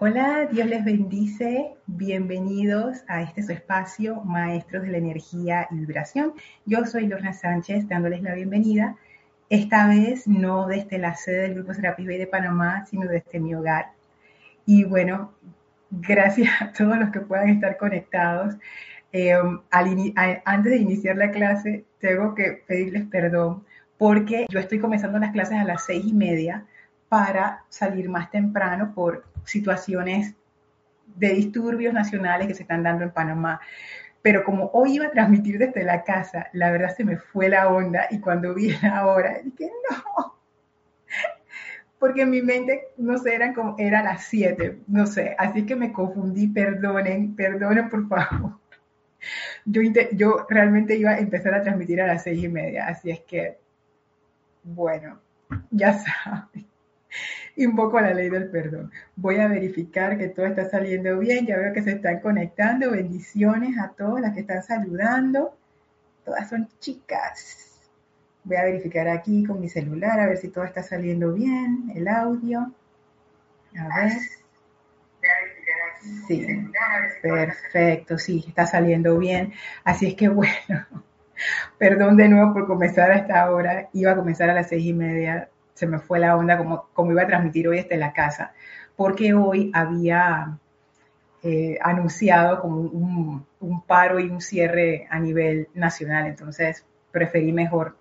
Hola, Dios les bendice. Bienvenidos a este su espacio, Maestros de la Energía y Vibración. Yo soy Lorna Sánchez, dándoles la bienvenida. Esta vez no desde la sede del Grupo Serapis Bay de Panamá, sino desde mi hogar. Y bueno, gracias a todos los que puedan estar conectados. Eh, antes de iniciar la clase, tengo que pedirles perdón porque yo estoy comenzando las clases a las seis y media para salir más temprano por situaciones de disturbios nacionales que se están dando en Panamá. Pero como hoy iba a transmitir desde la casa, la verdad se me fue la onda y cuando vi la hora dije, no, porque en mi mente, no sé, eran como, era las 7, no sé, así que me confundí, perdonen, perdonen por favor. Yo, yo realmente iba a empezar a transmitir a las seis y media, así es que, bueno, ya saben invoco la ley del perdón. Voy a verificar que todo está saliendo bien. Ya veo que se están conectando. Bendiciones a todas las que están saludando. Todas son chicas. Voy a verificar aquí con mi celular a ver si todo está saliendo bien. El audio. A ver. Sí, perfecto, sí, está saliendo bien. Así es que bueno, perdón de nuevo por comenzar a esta hora. Iba a comenzar a las seis y media se me fue la onda como, como iba a transmitir hoy desde la casa, porque hoy había eh, anunciado como un, paro y un cierre a nivel nacional, entonces preferí mejor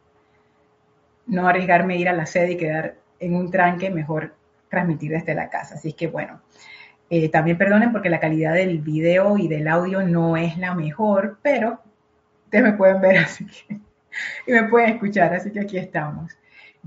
no arriesgarme a ir a la sede y quedar en un tranque, mejor transmitir desde la casa. Así que bueno, eh, también perdonen porque la calidad del video y del audio no es la mejor, pero ustedes me pueden ver así que, y me pueden escuchar, así que aquí estamos.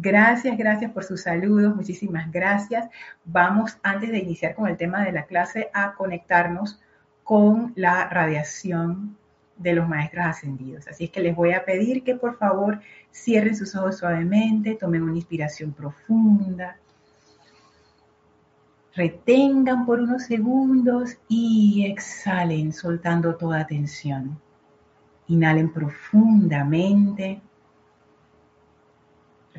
Gracias, gracias por sus saludos, muchísimas gracias. Vamos, antes de iniciar con el tema de la clase, a conectarnos con la radiación de los maestros ascendidos. Así es que les voy a pedir que por favor cierren sus ojos suavemente, tomen una inspiración profunda, retengan por unos segundos y exhalen soltando toda tensión. Inhalen profundamente.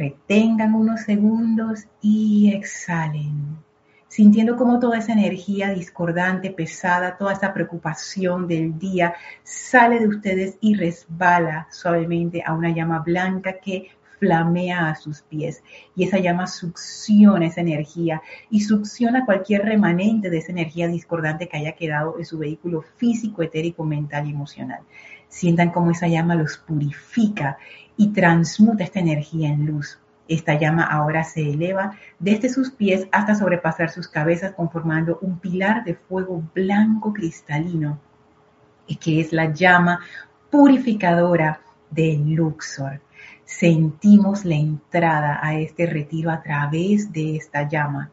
Retengan unos segundos y exhalen, sintiendo como toda esa energía discordante, pesada, toda esa preocupación del día sale de ustedes y resbala suavemente a una llama blanca que flamea a sus pies y esa llama succiona esa energía y succiona cualquier remanente de esa energía discordante que haya quedado en su vehículo físico, etérico, mental y emocional. Sientan cómo esa llama los purifica y transmuta esta energía en luz. Esta llama ahora se eleva desde sus pies hasta sobrepasar sus cabezas conformando un pilar de fuego blanco cristalino, que es la llama purificadora de Luxor. Sentimos la entrada a este retiro a través de esta llama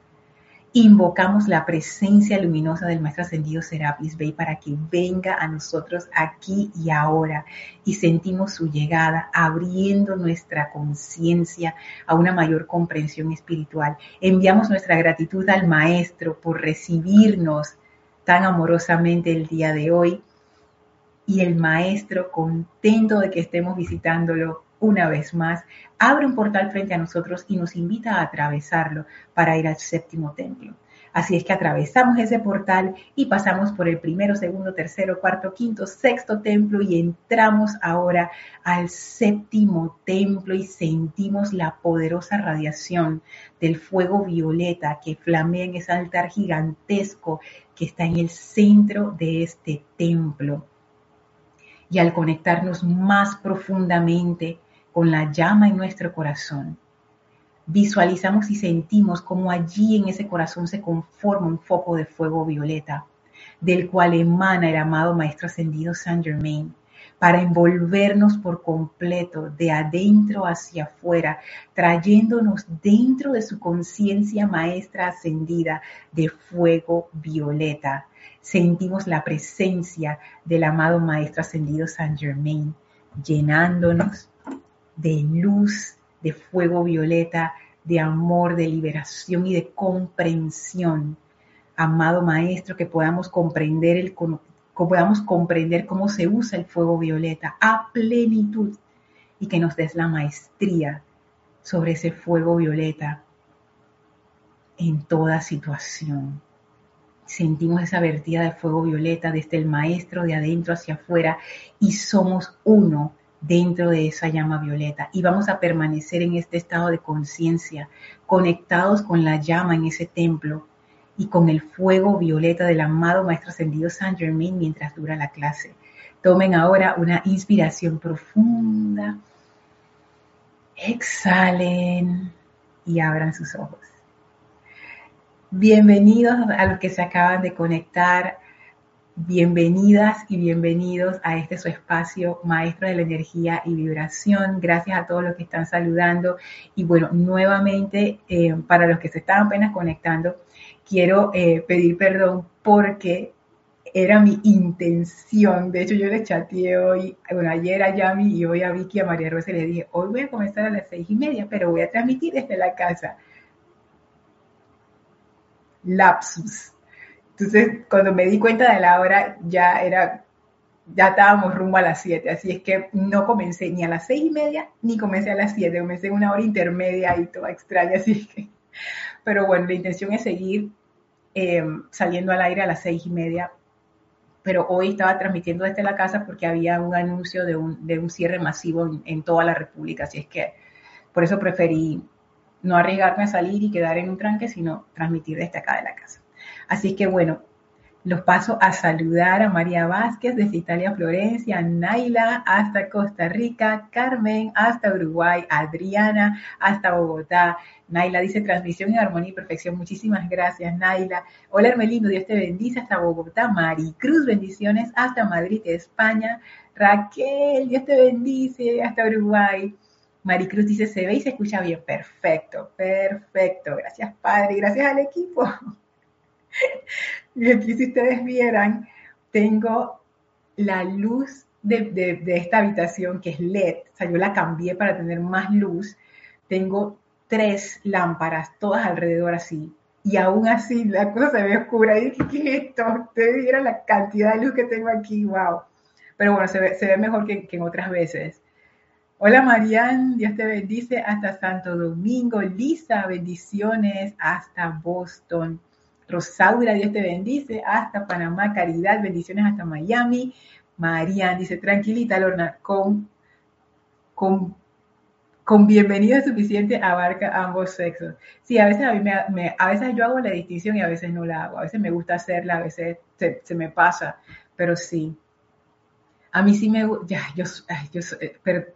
invocamos la presencia luminosa del Maestro Ascendido Serapis Bey para que venga a nosotros aquí y ahora y sentimos su llegada abriendo nuestra conciencia a una mayor comprensión espiritual. Enviamos nuestra gratitud al Maestro por recibirnos tan amorosamente el día de hoy y el Maestro contento de que estemos visitándolo una vez más, abre un portal frente a nosotros y nos invita a atravesarlo para ir al séptimo templo. Así es que atravesamos ese portal y pasamos por el primero, segundo, tercero, cuarto, quinto, sexto templo y entramos ahora al séptimo templo y sentimos la poderosa radiación del fuego violeta que flamea en ese altar gigantesco que está en el centro de este templo. Y al conectarnos más profundamente con la llama en nuestro corazón, visualizamos y sentimos como allí en ese corazón se conforma un foco de fuego violeta, del cual emana el amado Maestro Ascendido Saint Germain, para envolvernos por completo de adentro hacia afuera, trayéndonos dentro de su conciencia maestra ascendida de fuego violeta. Sentimos la presencia del amado Maestro Ascendido Saint Germain, llenándonos de luz, de fuego violeta, de amor, de liberación y de comprensión. Amado Maestro, que podamos comprender, el, podamos comprender cómo se usa el fuego violeta a plenitud y que nos des la maestría sobre ese fuego violeta en toda situación. sentimos esa vertida de fuego violeta desde el maestro de adentro hacia afuera y somos uno dentro de esa llama violeta y vamos a permanecer en este estado de conciencia, conectados con la llama en ese templo y con el fuego violeta del amado Maestro Ascendido Saint Germain mientras dura la clase. Tomen ahora una inspiración profunda, exhalen y abran sus ojos. Bienvenidos a los que se acaban de conectar Bienvenidas y bienvenidos a este su espacio, Maestro de la Energía y Vibración. Gracias a todos los que están saludando. Y bueno, nuevamente, eh, para los que se están apenas conectando, quiero eh, pedir perdón porque era mi intención. De hecho, yo le chateé hoy, bueno, ayer a Yami y hoy a Vicky y a María Rosa le dije, hoy voy a comenzar a las seis y media, pero voy a transmitir desde la casa. Lapsus entonces, cuando me di cuenta de la hora, ya era, ya estábamos rumbo a las 7, así es que no comencé ni a las seis y media, ni comencé a las 7, comencé en una hora intermedia y toda extraña, así que, pero bueno, la intención es seguir eh, saliendo al aire a las seis y media, pero hoy estaba transmitiendo desde la casa porque había un anuncio de un, de un cierre masivo en, en toda la República, así es que por eso preferí no arriesgarme a salir y quedar en un tranque, sino transmitir desde acá de la casa. Así que bueno, los paso a saludar a María Vázquez desde Italia, Florencia, Naila hasta Costa Rica, Carmen hasta Uruguay, Adriana hasta Bogotá. Naila dice transmisión en armonía y perfección. Muchísimas gracias, Naila. Hola, Hermelino, Dios te bendice hasta Bogotá. Maricruz, bendiciones hasta Madrid, España. Raquel, Dios te bendice hasta Uruguay. Maricruz dice, se ve y se escucha bien. Perfecto, perfecto. Gracias, Padre. Gracias al equipo. Y aquí si ustedes vieran, tengo la luz de, esta habitación que es LED, o sea, yo la cambié para tener más luz. Tengo tres lámparas, todas alrededor así. Y aún así la cosa se ve oscura. Y dije, ¿qué es esto? Ustedes vieran la cantidad de luz que tengo aquí, wow. Pero bueno, se ve, mejor que, que en otras veces. Hola Marian, Dios te bendice hasta Santo Domingo. Lisa, bendiciones hasta Boston. Rosaura, Dios te bendice, hasta Panamá, Caridad, bendiciones hasta Miami. Marian dice, tranquilita, Lorna, con, con, con bienvenida suficiente abarca ambos sexos. Sí, a veces a mí me, a veces yo hago la distinción y a veces no la hago. A veces me gusta hacerla, a veces se, me pasa, pero sí. A mí sí me gusta, ya, yo, yo, pero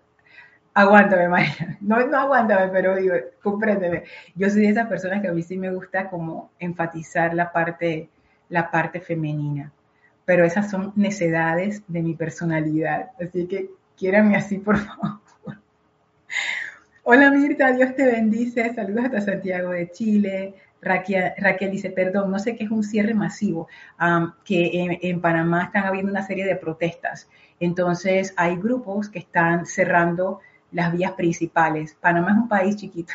aguántame, María. No, no aguántame, pero digo, compréndeme. Yo soy de esas personas que a mí sí me gusta como enfatizar la parte, la parte femenina. Pero esas son necedades de mi personalidad. Así que quiérame así, por favor. Hola Mirta, Dios te bendice. Saludos hasta Santiago de Chile. Raquel, dice, perdón, no sé qué es un cierre masivo, que en, Panamá están habiendo una serie de protestas. Entonces hay grupos que están cerrando las vías principales. Panamá es un país chiquito.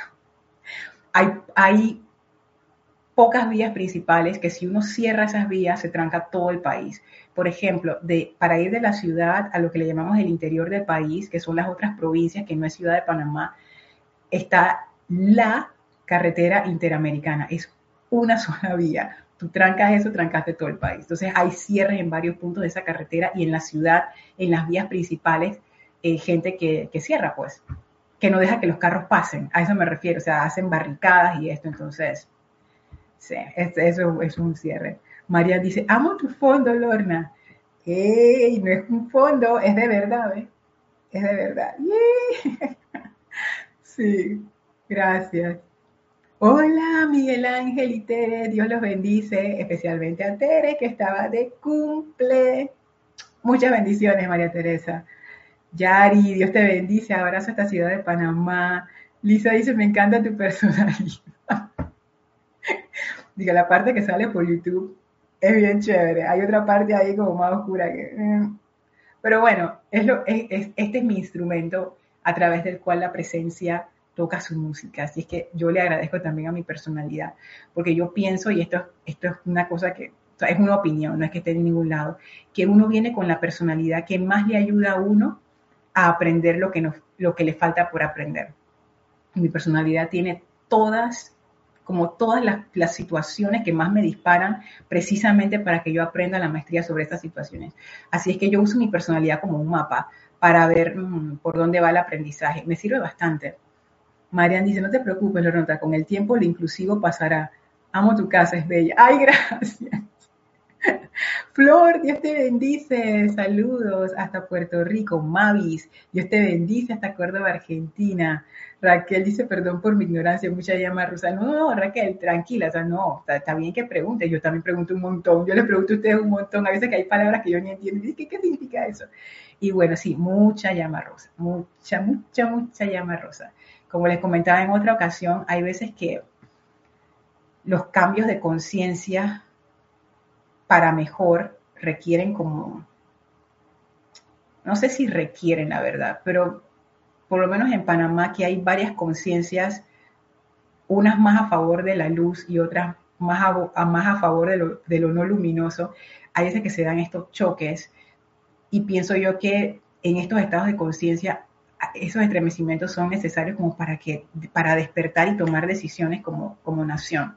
Hay, pocas vías principales que si uno cierra esas vías se tranca todo el país. Por ejemplo, de, para ir de la ciudad a lo que le llamamos el interior del país, que son las otras provincias, que no es ciudad de Panamá, está la carretera interamericana. Es una sola vía. Tú trancas eso, trancaste todo el país. Entonces hay cierres en varios puntos de esa carretera y en la ciudad, en las vías principales, eh, gente que, cierra, pues, que no deja que los carros pasen. A eso me refiero, o sea, hacen barricadas y esto, entonces, sí, eso es un cierre. María dice, amo tu fondo, Lorna. ¡Ey! No es un fondo, es de verdad, ¿ves? Es de verdad. Sí, gracias. Hola, Miguel Ángel y Tere, Dios los bendice, especialmente a Tere, que estaba de cumple. Muchas bendiciones, María Teresa. Yari, Dios te bendice, abrazo a esta ciudad de Panamá. Lisa dice, me encanta tu personalidad. Diga, la parte que sale por YouTube es bien chévere. Hay otra parte ahí como más oscura que... Eh. Pero bueno, es lo, este es mi instrumento a través del cual la presencia toca su música. Así es que yo le agradezco también a mi personalidad, porque yo pienso, y esto, esto es una cosa que es una opinión, no es que esté en ningún lado, que uno viene con la personalidad que más le ayuda a uno a aprender lo que, lo que le falta por aprender. Mi personalidad tiene todas como todas las, las, situaciones que más me disparan precisamente para que yo aprenda la maestría sobre estas situaciones. Así es que yo uso mi personalidad como un mapa para ver mm, por dónde va el aprendizaje. Me sirve bastante. Marian dice, no te preocupes, Loronta, con el tiempo lo inclusivo pasará. Amo tu casa, es bella. Ay, gracias. Flor, Dios te bendice. Saludos hasta Puerto Rico. Mavis, Dios te bendice hasta Córdoba, Argentina. Raquel dice, perdón por mi ignorancia, mucha llama rusa. No, no, Raquel, tranquila, o sea, no, está, bien que pregunte. Yo también pregunto un montón. Yo le pregunto a ustedes un montón. A veces que hay palabras que yo ni entiendo. ¿Qué, qué significa eso? Y bueno, sí, mucha llama rosa. Mucha, mucha, mucha llama rosa. Como les comentaba en otra ocasión, hay veces que los cambios de conciencia para mejor requieren como, no sé si requieren la verdad, pero por lo menos en Panamá que hay varias conciencias, unas más a favor de la luz y otras más a, más a favor de lo, de no luminoso, hay veces que se dan estos choques y pienso yo que en estos estados de conciencia esos estremecimientos son necesarios como para que para despertar y tomar decisiones como, como nación.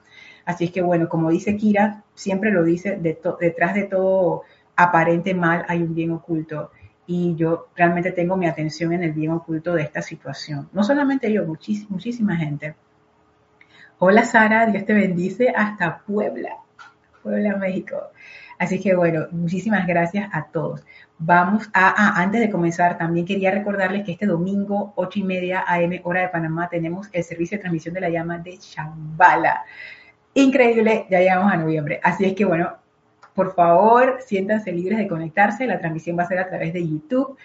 Así es que bueno, como dice Kira, siempre lo dice, detrás de todo aparente mal hay un bien oculto y yo realmente tengo mi atención en el bien oculto de esta situación. No solamente yo, muchísima gente. Hola Sara, Dios te bendice hasta Puebla, Puebla, México. Así que bueno, muchísimas gracias a todos. Vamos a, antes de comenzar, también quería recordarles que este domingo, 8 y media AM, hora de Panamá, tenemos el servicio de transmisión de la llama de Chambala. Increíble, ya llegamos a noviembre. Así es que bueno, por favor, siéntanse libres de conectarse. La transmisión va a ser a través de YouTube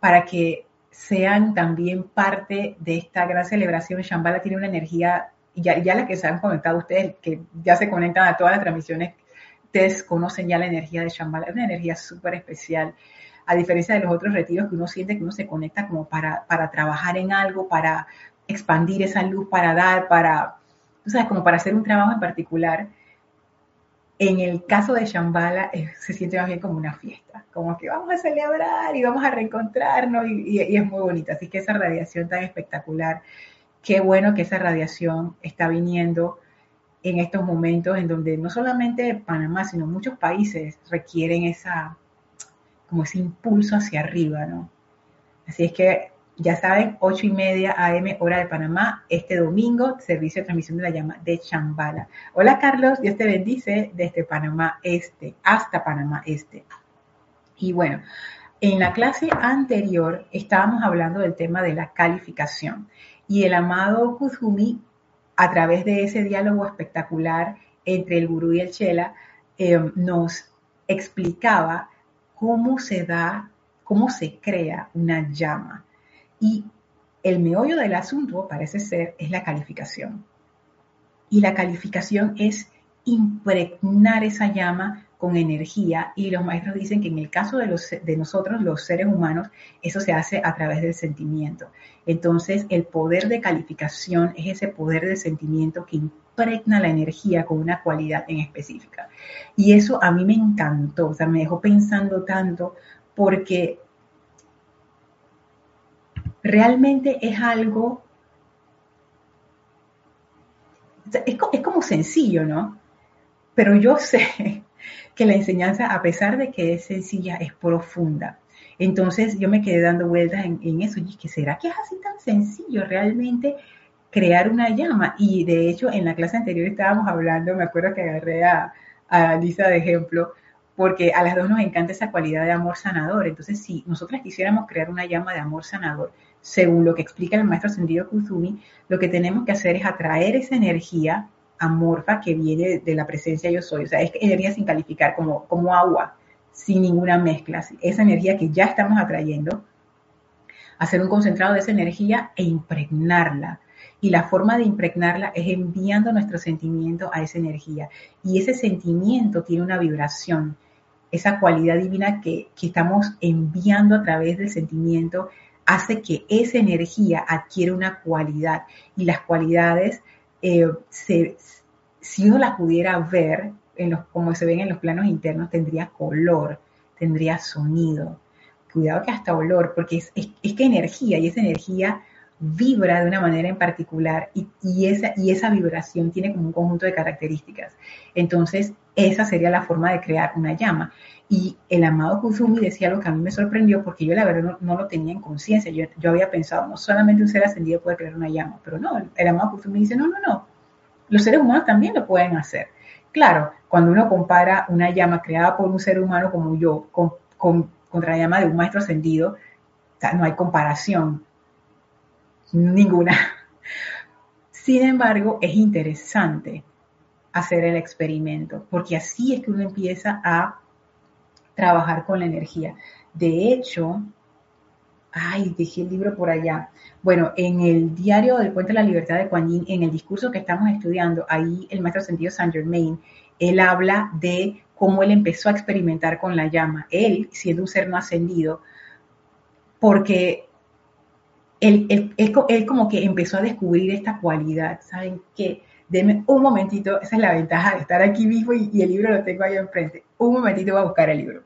para que sean también parte de esta gran celebración. Shambhala tiene una energía, ya, ya la que se han conectado ustedes, que ya se conectan a todas las transmisiones ustedes conocen ya la energía de Shambhala, es una energía súper especial, a diferencia de los otros retiros que uno siente que uno se conecta como para, para trabajar en algo, para expandir esa luz, para dar, para, tú sabes, como para hacer un trabajo en particular. En el caso de Shambhala se siente más bien como una fiesta, como que vamos a celebrar y vamos a reencontrarnos y, es muy bonita. Así que esa radiación tan espectacular, qué bueno que esa radiación está viniendo en estos momentos en donde no solamente Panamá, sino muchos países requieren esa, como ese impulso hacia arriba, ¿no? Así es que ya saben, 8 y media AM, hora de Panamá, este domingo, servicio de transmisión de la llama de Chambala. Hola Carlos, Dios te bendice desde Panamá Este hasta Panamá Este. Y bueno, en la clase anterior estábamos hablando del tema de la calificación y el amado Kuzumi a través de ese diálogo espectacular entre el gurú y el chela, eh, nos explicaba cómo se da, cómo se crea una llama. Y el meollo del asunto, parece ser, es la calificación. Y la calificación es impregnar esa llama con energía y los maestros dicen que en el caso de, los, de nosotros, los seres humanos, eso se hace a través del sentimiento. Entonces, el poder de calificación es ese poder de sentimiento que impregna la energía con una cualidad en específica. Y eso a mí me encantó, o sea, me dejó pensando tanto porque realmente es algo, es, es como sencillo, ¿no? Pero yo sé que la enseñanza, a pesar de que es sencilla, es profunda. Entonces yo me quedé dando vueltas en, eso y que será que es así tan sencillo realmente crear una llama. Y de hecho en la clase anterior estábamos hablando, me acuerdo que agarré a, a Lisa de ejemplo, porque a las dos nos encanta esa cualidad de amor sanador. Entonces si nosotras quisiéramos crear una llama de amor sanador, según lo que explica el maestro Sendido Kuzumi, lo que tenemos que hacer es atraer esa energía amorfa que viene de la presencia yo soy, o sea, es energía sin calificar, como, como agua, sin ninguna mezcla, esa energía que ya estamos atrayendo, hacer un concentrado de esa energía e impregnarla. Y la forma de impregnarla es enviando nuestro sentimiento a esa energía. Y ese sentimiento tiene una vibración, esa cualidad divina que, que estamos enviando a través del sentimiento hace que esa energía adquiera una cualidad. Y las cualidades eh, si uno las pudiera ver, en los, como se ven en los planos internos, tendría color, tendría sonido. Cuidado que hasta olor, porque es, que energía y esa energía vibra de una manera en particular y, esa, vibración tiene como un conjunto de características. Entonces, esa sería la forma de crear una llama. Y el amado Kuzumi decía algo que a mí me sorprendió porque yo la verdad no, lo tenía en conciencia. Yo, yo, había pensado, no solamente un ser ascendido puede crear una llama, pero no, el, amado Kuzumi dice, no, no, no, los seres humanos también lo pueden hacer. Claro, cuando uno compara una llama creada por un ser humano como yo con, contra la llama de un maestro ascendido, no hay comparación ninguna. Sin embargo, es interesante hacer el experimento, porque así es que uno empieza a trabajar con la energía. De hecho, ay, dejé el libro por allá. Bueno, en el diario del Puente de la Libertad de Kuan Yin, en el discurso que estamos estudiando, ahí el maestro sentido Saint Germain, él habla de cómo él empezó a experimentar con la llama, él siendo un ser no ascendido, porque él, como que empezó a descubrir esta cualidad, ¿saben qué? Deme un momentito, esa es la ventaja de estar aquí vivo y, y el libro lo tengo ahí enfrente. Un momentito voy a buscar el libro.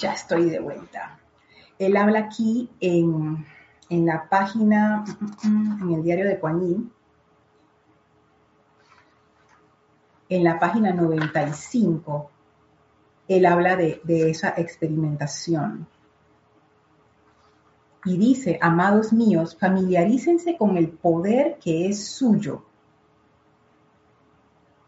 ya estoy de vuelta. Él habla aquí en, en la página, mm, mm, mm, en el diario de Juanín, en la página 95, él habla de, esa experimentación. Y dice, amados míos, familiarícense con el poder que es suyo.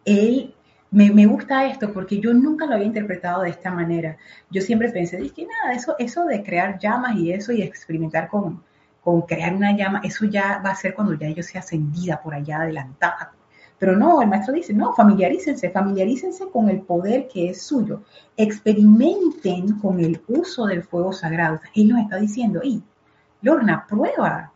Él, me, gusta esto porque yo nunca lo había interpretado de esta manera. Yo siempre pensé, que nada, eso, eso de crear llamas y eso y experimentar con, con crear una llama, eso ya va a ser cuando ya yo sea ascendida por allá adelantada pero no, el maestro dice, no, familiarícense, familiarícense con el poder que es suyo. Experimenten con el uso del fuego sagrado. Él nos está diciendo, y Lorna, prueba,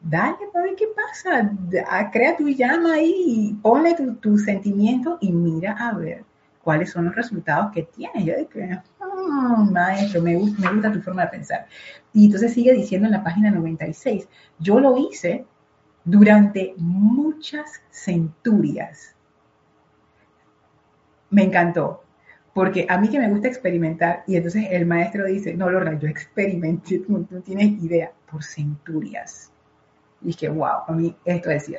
dale para ver qué pasa, ah, crea tu llama ahí, ponle tu, sentimiento y mira a ver cuáles son los resultados que tiene. Yo dije, oh, maestro, me gusta, me gusta tu forma de pensar. Y entonces sigue diciendo en la página 96, yo lo hice durante muchas centurias. Me encantó, porque a mí que me gusta experimentar, y entonces el maestro dice, no, Lorna, yo experimenté, tú no tienes idea, por centurias. Y dije, wow, a mí esto es.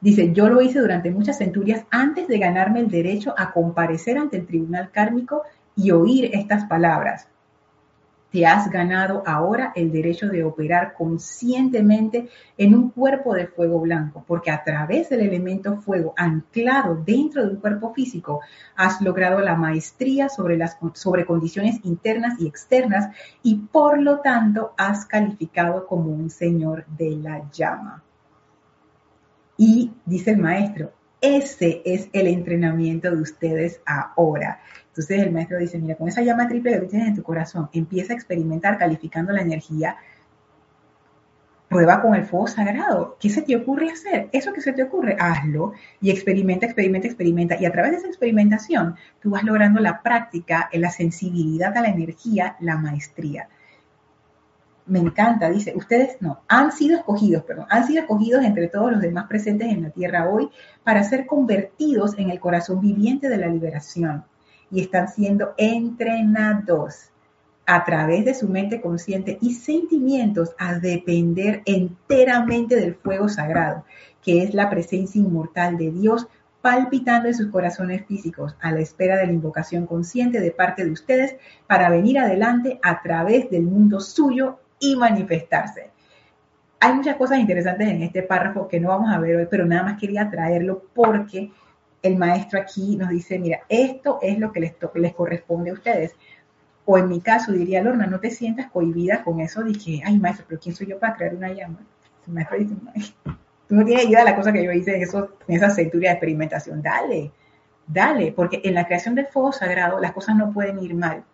Dice, yo lo hice durante muchas centurias antes de ganarme el derecho a comparecer ante el tribunal kármico y oír estas palabras te has ganado ahora el derecho de operar conscientemente en un cuerpo de fuego blanco, porque a través del elemento fuego anclado dentro de un cuerpo físico, has logrado la maestría sobre, las, sobre condiciones internas y externas y por lo tanto has calificado como un señor de la llama. Y dice el maestro, ese es el entrenamiento de ustedes ahora. Entonces el maestro dice, mira, con esa llama triple que en tu corazón, empieza a experimentar calificando la energía, prueba con el fuego sagrado. ¿Qué se te ocurre hacer? Eso que se te ocurre, hazlo y experimenta, experimenta, experimenta. Y a través de esa experimentación, tú vas logrando la práctica, la sensibilidad a la energía, la maestría. Me encanta, dice, ustedes no, han sido escogidos, perdón, han sido escogidos entre todos los demás presentes en la tierra hoy para ser convertidos en el corazón viviente de la liberación y están siendo entrenados a través de su mente consciente y sentimientos a depender enteramente del fuego sagrado, que es la presencia inmortal de Dios palpitando en sus corazones físicos a la espera de la invocación consciente de parte de ustedes para venir adelante a través del mundo suyo y manifestarse. Hay muchas cosas interesantes en este párrafo que no vamos a ver hoy, pero nada más quería traerlo porque el maestro aquí nos dice, mira, esto es lo que les, corresponde a ustedes. O en mi caso diría, Lorna, no te sientas cohibida con eso que, ay, maestro, pero ¿quién soy yo para crear una llama? El maestro dice, tú no tienes idea de la cosa que yo hice en, eso, en esa centuria de experimentación. Dale, dale, porque en la creación del fuego sagrado las cosas no pueden ir mal.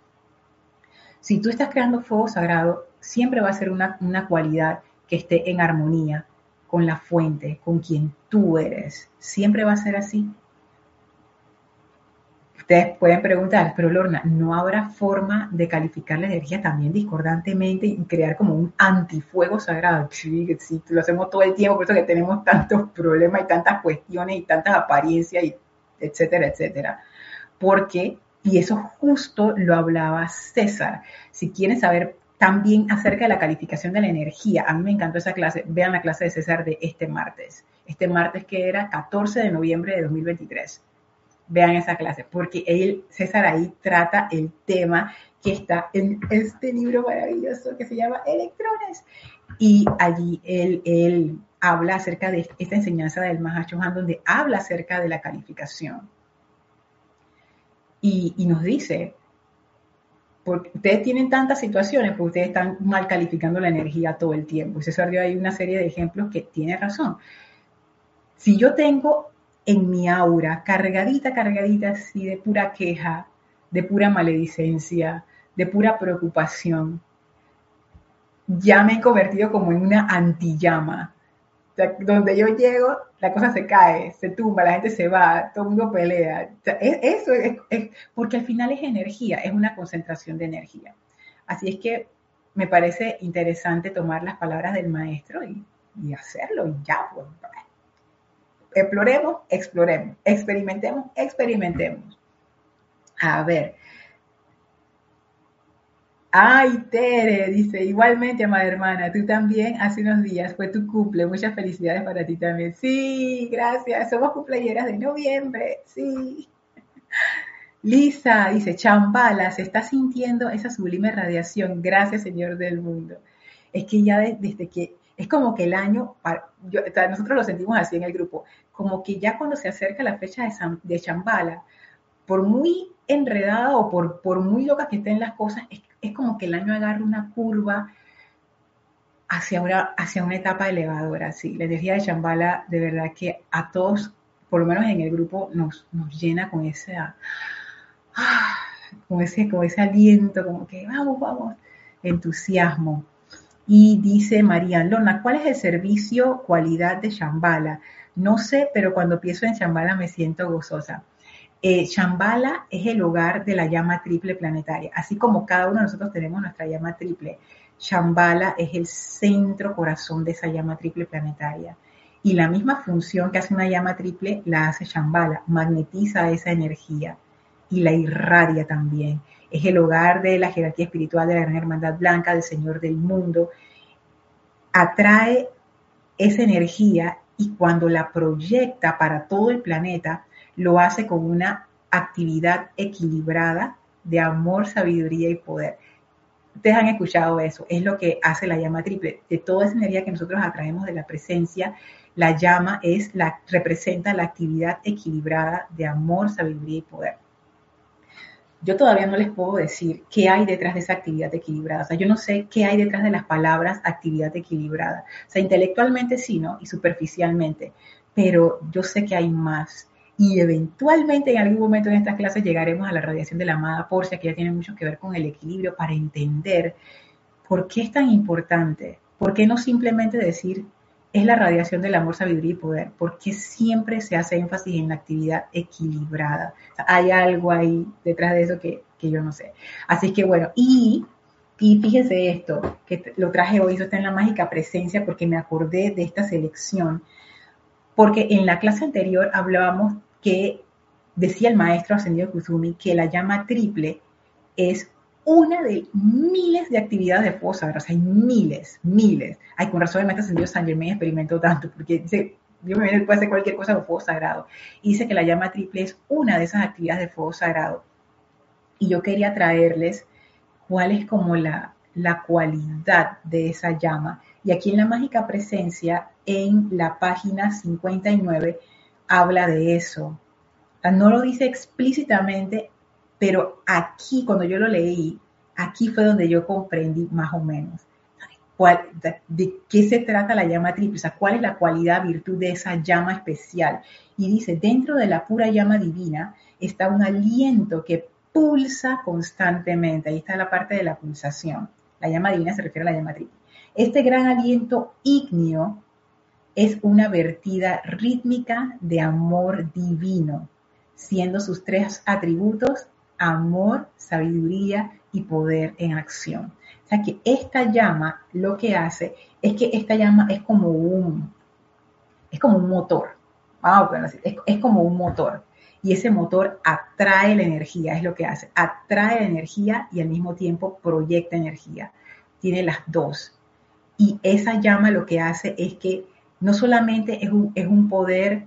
Si tú estás creando fuego sagrado, siempre va a ser una, una cualidad que esté en armonía con la fuente, con quien tú eres. Siempre va a ser así Ustedes pueden preguntar, pero Lorna, ¿no habrá forma de calificar la energía también discordantemente y crear como un antifuego sagrado? Sí, sí, lo hacemos todo el tiempo, por eso que tenemos tantos problemas y tantas cuestiones y tantas apariencias, y etcétera, etcétera. Porque, y eso justo lo hablaba César, si quieren saber también acerca de la calificación de la energía, a mí me encantó esa clase, vean la clase de César de este martes, este martes que era 14 de noviembre de 2023 vean esa clase, porque él, César ahí trata el tema que está en este libro maravilloso que se llama Electrones. Y allí él, él habla acerca de esta enseñanza del Mahachohan, donde habla acerca de la calificación. Y, y nos dice, ustedes tienen tantas situaciones, porque ustedes están mal calificando la energía todo el tiempo. Y César dio ahí una serie de ejemplos que tiene razón. Si yo tengo en mi aura, cargadita, cargadita así de pura queja, de pura maledicencia, de pura preocupación. Ya me he convertido como en una antillama. donde yo llego, la cosa se cae, se tumba, la gente se va, todo el mundo pelea. eso es, porque al final es energía, es una concentración de energía. Así es que me parece interesante tomar las palabras del maestro y, y hacerlo, y ya, pues, exploremos, exploremos, experimentemos, experimentemos. A ver. Ay, Tere, dice, igualmente, amada hermana, tú también hace unos días fue tu cumple, muchas felicidades para ti también. Sí, gracias, somos cumpleañeras de noviembre, sí. Lisa dice, Chambala, se está sintiendo esa sublime radiación, gracias Señor del mundo. Es que ya desde que es como que el año, nosotros lo sentimos así en el grupo, como que ya cuando se acerca la fecha de, de Chambala, por muy enredada o por, por muy loca que estén las cosas, es, como que el año agarra una curva hacia una, hacia una etapa elevadora. Sí, la energía de Chambala, de verdad que a todos, por lo menos en el grupo, nos, nos llena con ese, ah, con ese, con ese aliento, como que vamos, vamos, entusiasmo. Y dice María Lona, ¿cuál es el servicio cualidad de Shambhala? No sé, pero cuando pienso en Shambhala me siento gozosa. Eh, Shambhala es el hogar de la llama triple planetaria. Así como cada uno de nosotros tenemos nuestra llama triple, Shambhala es el centro corazón de esa llama triple planetaria. Y la misma función que hace una llama triple la hace Shambhala, magnetiza esa energía y la irradia también es el hogar de la jerarquía espiritual de la Gran Hermandad Blanca, del Señor del Mundo, atrae esa energía y cuando la proyecta para todo el planeta, lo hace con una actividad equilibrada de amor, sabiduría y poder. Ustedes han escuchado eso, es lo que hace la llama triple. De toda esa energía que nosotros atraemos de la presencia, la llama es la, representa la actividad equilibrada de amor, sabiduría y poder yo todavía no les puedo decir qué hay detrás de esa actividad equilibrada. O sea, yo no sé qué hay detrás de las palabras actividad equilibrada. O sea, intelectualmente sí, ¿no? Y superficialmente. Pero yo sé que hay más. Y eventualmente en algún momento en estas clases llegaremos a la radiación de la amada Porcia, que ya tiene mucho que ver con el equilibrio, para entender por qué es tan importante. ¿Por qué no simplemente decir es la radiación del amor, sabiduría y poder, porque siempre se hace énfasis en la actividad equilibrada. hay algo ahí detrás de eso que, yo no sé. Así que bueno, y, y fíjense esto, que lo traje hoy, eso está en la mágica presencia, porque me acordé de esta selección, porque en la clase anterior hablábamos que decía el maestro ascendido Kusumi que la llama triple es una de miles de actividades de fuego sagrado, o sea, hay miles, miles. Ay, con razón el maestro ascendido San Germain experimentó tanto, porque dice, Dios me puede hacer cualquier cosa con fuego sagrado. Y dice que la llama triple es una de esas actividades de fuego sagrado. Y yo quería traerles cuál es como la, la cualidad de esa llama. Y aquí en la mágica presencia, en la página 59, habla de eso. no lo dice explícitamente, pero aquí, cuando yo lo leí, aquí fue donde yo comprendí más o menos de, qué se trata la llama triple, o sea, cuál es la cualidad, virtud de esa llama especial. Y dice, dentro de la pura llama divina está un aliento que pulsa constantemente. Ahí está la parte de la pulsación. La llama divina se refiere a la llama triple. Este gran aliento ígneo es una vertida rítmica de amor divino siendo sus tres atributos amor, sabiduría y poder en acción. O sea que esta llama lo que hace es que esta llama es como un, es como un motor. Vamos a es, es como un motor. Y ese motor atrae la energía, es lo que hace. Atrae la energía y al mismo tiempo proyecta energía. Tiene las dos. Y esa llama lo que hace es que no solamente es un, es un poder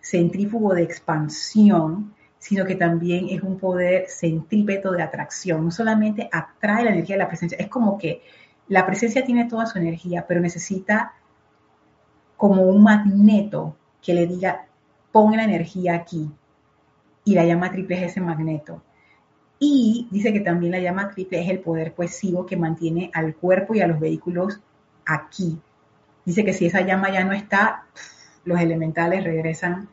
centrífugo de expansión, sino que también es un poder centrípeto de atracción. No solamente atrae la energía de la presencia, es como que la presencia tiene toda su energía, pero necesita como un magneto que le diga, pon la energía aquí. Y la llama triple es ese magneto. Y dice que también la llama triple es el poder cohesivo que mantiene al cuerpo y a los vehículos aquí. Dice que si esa llama ya no está, los elementales regresan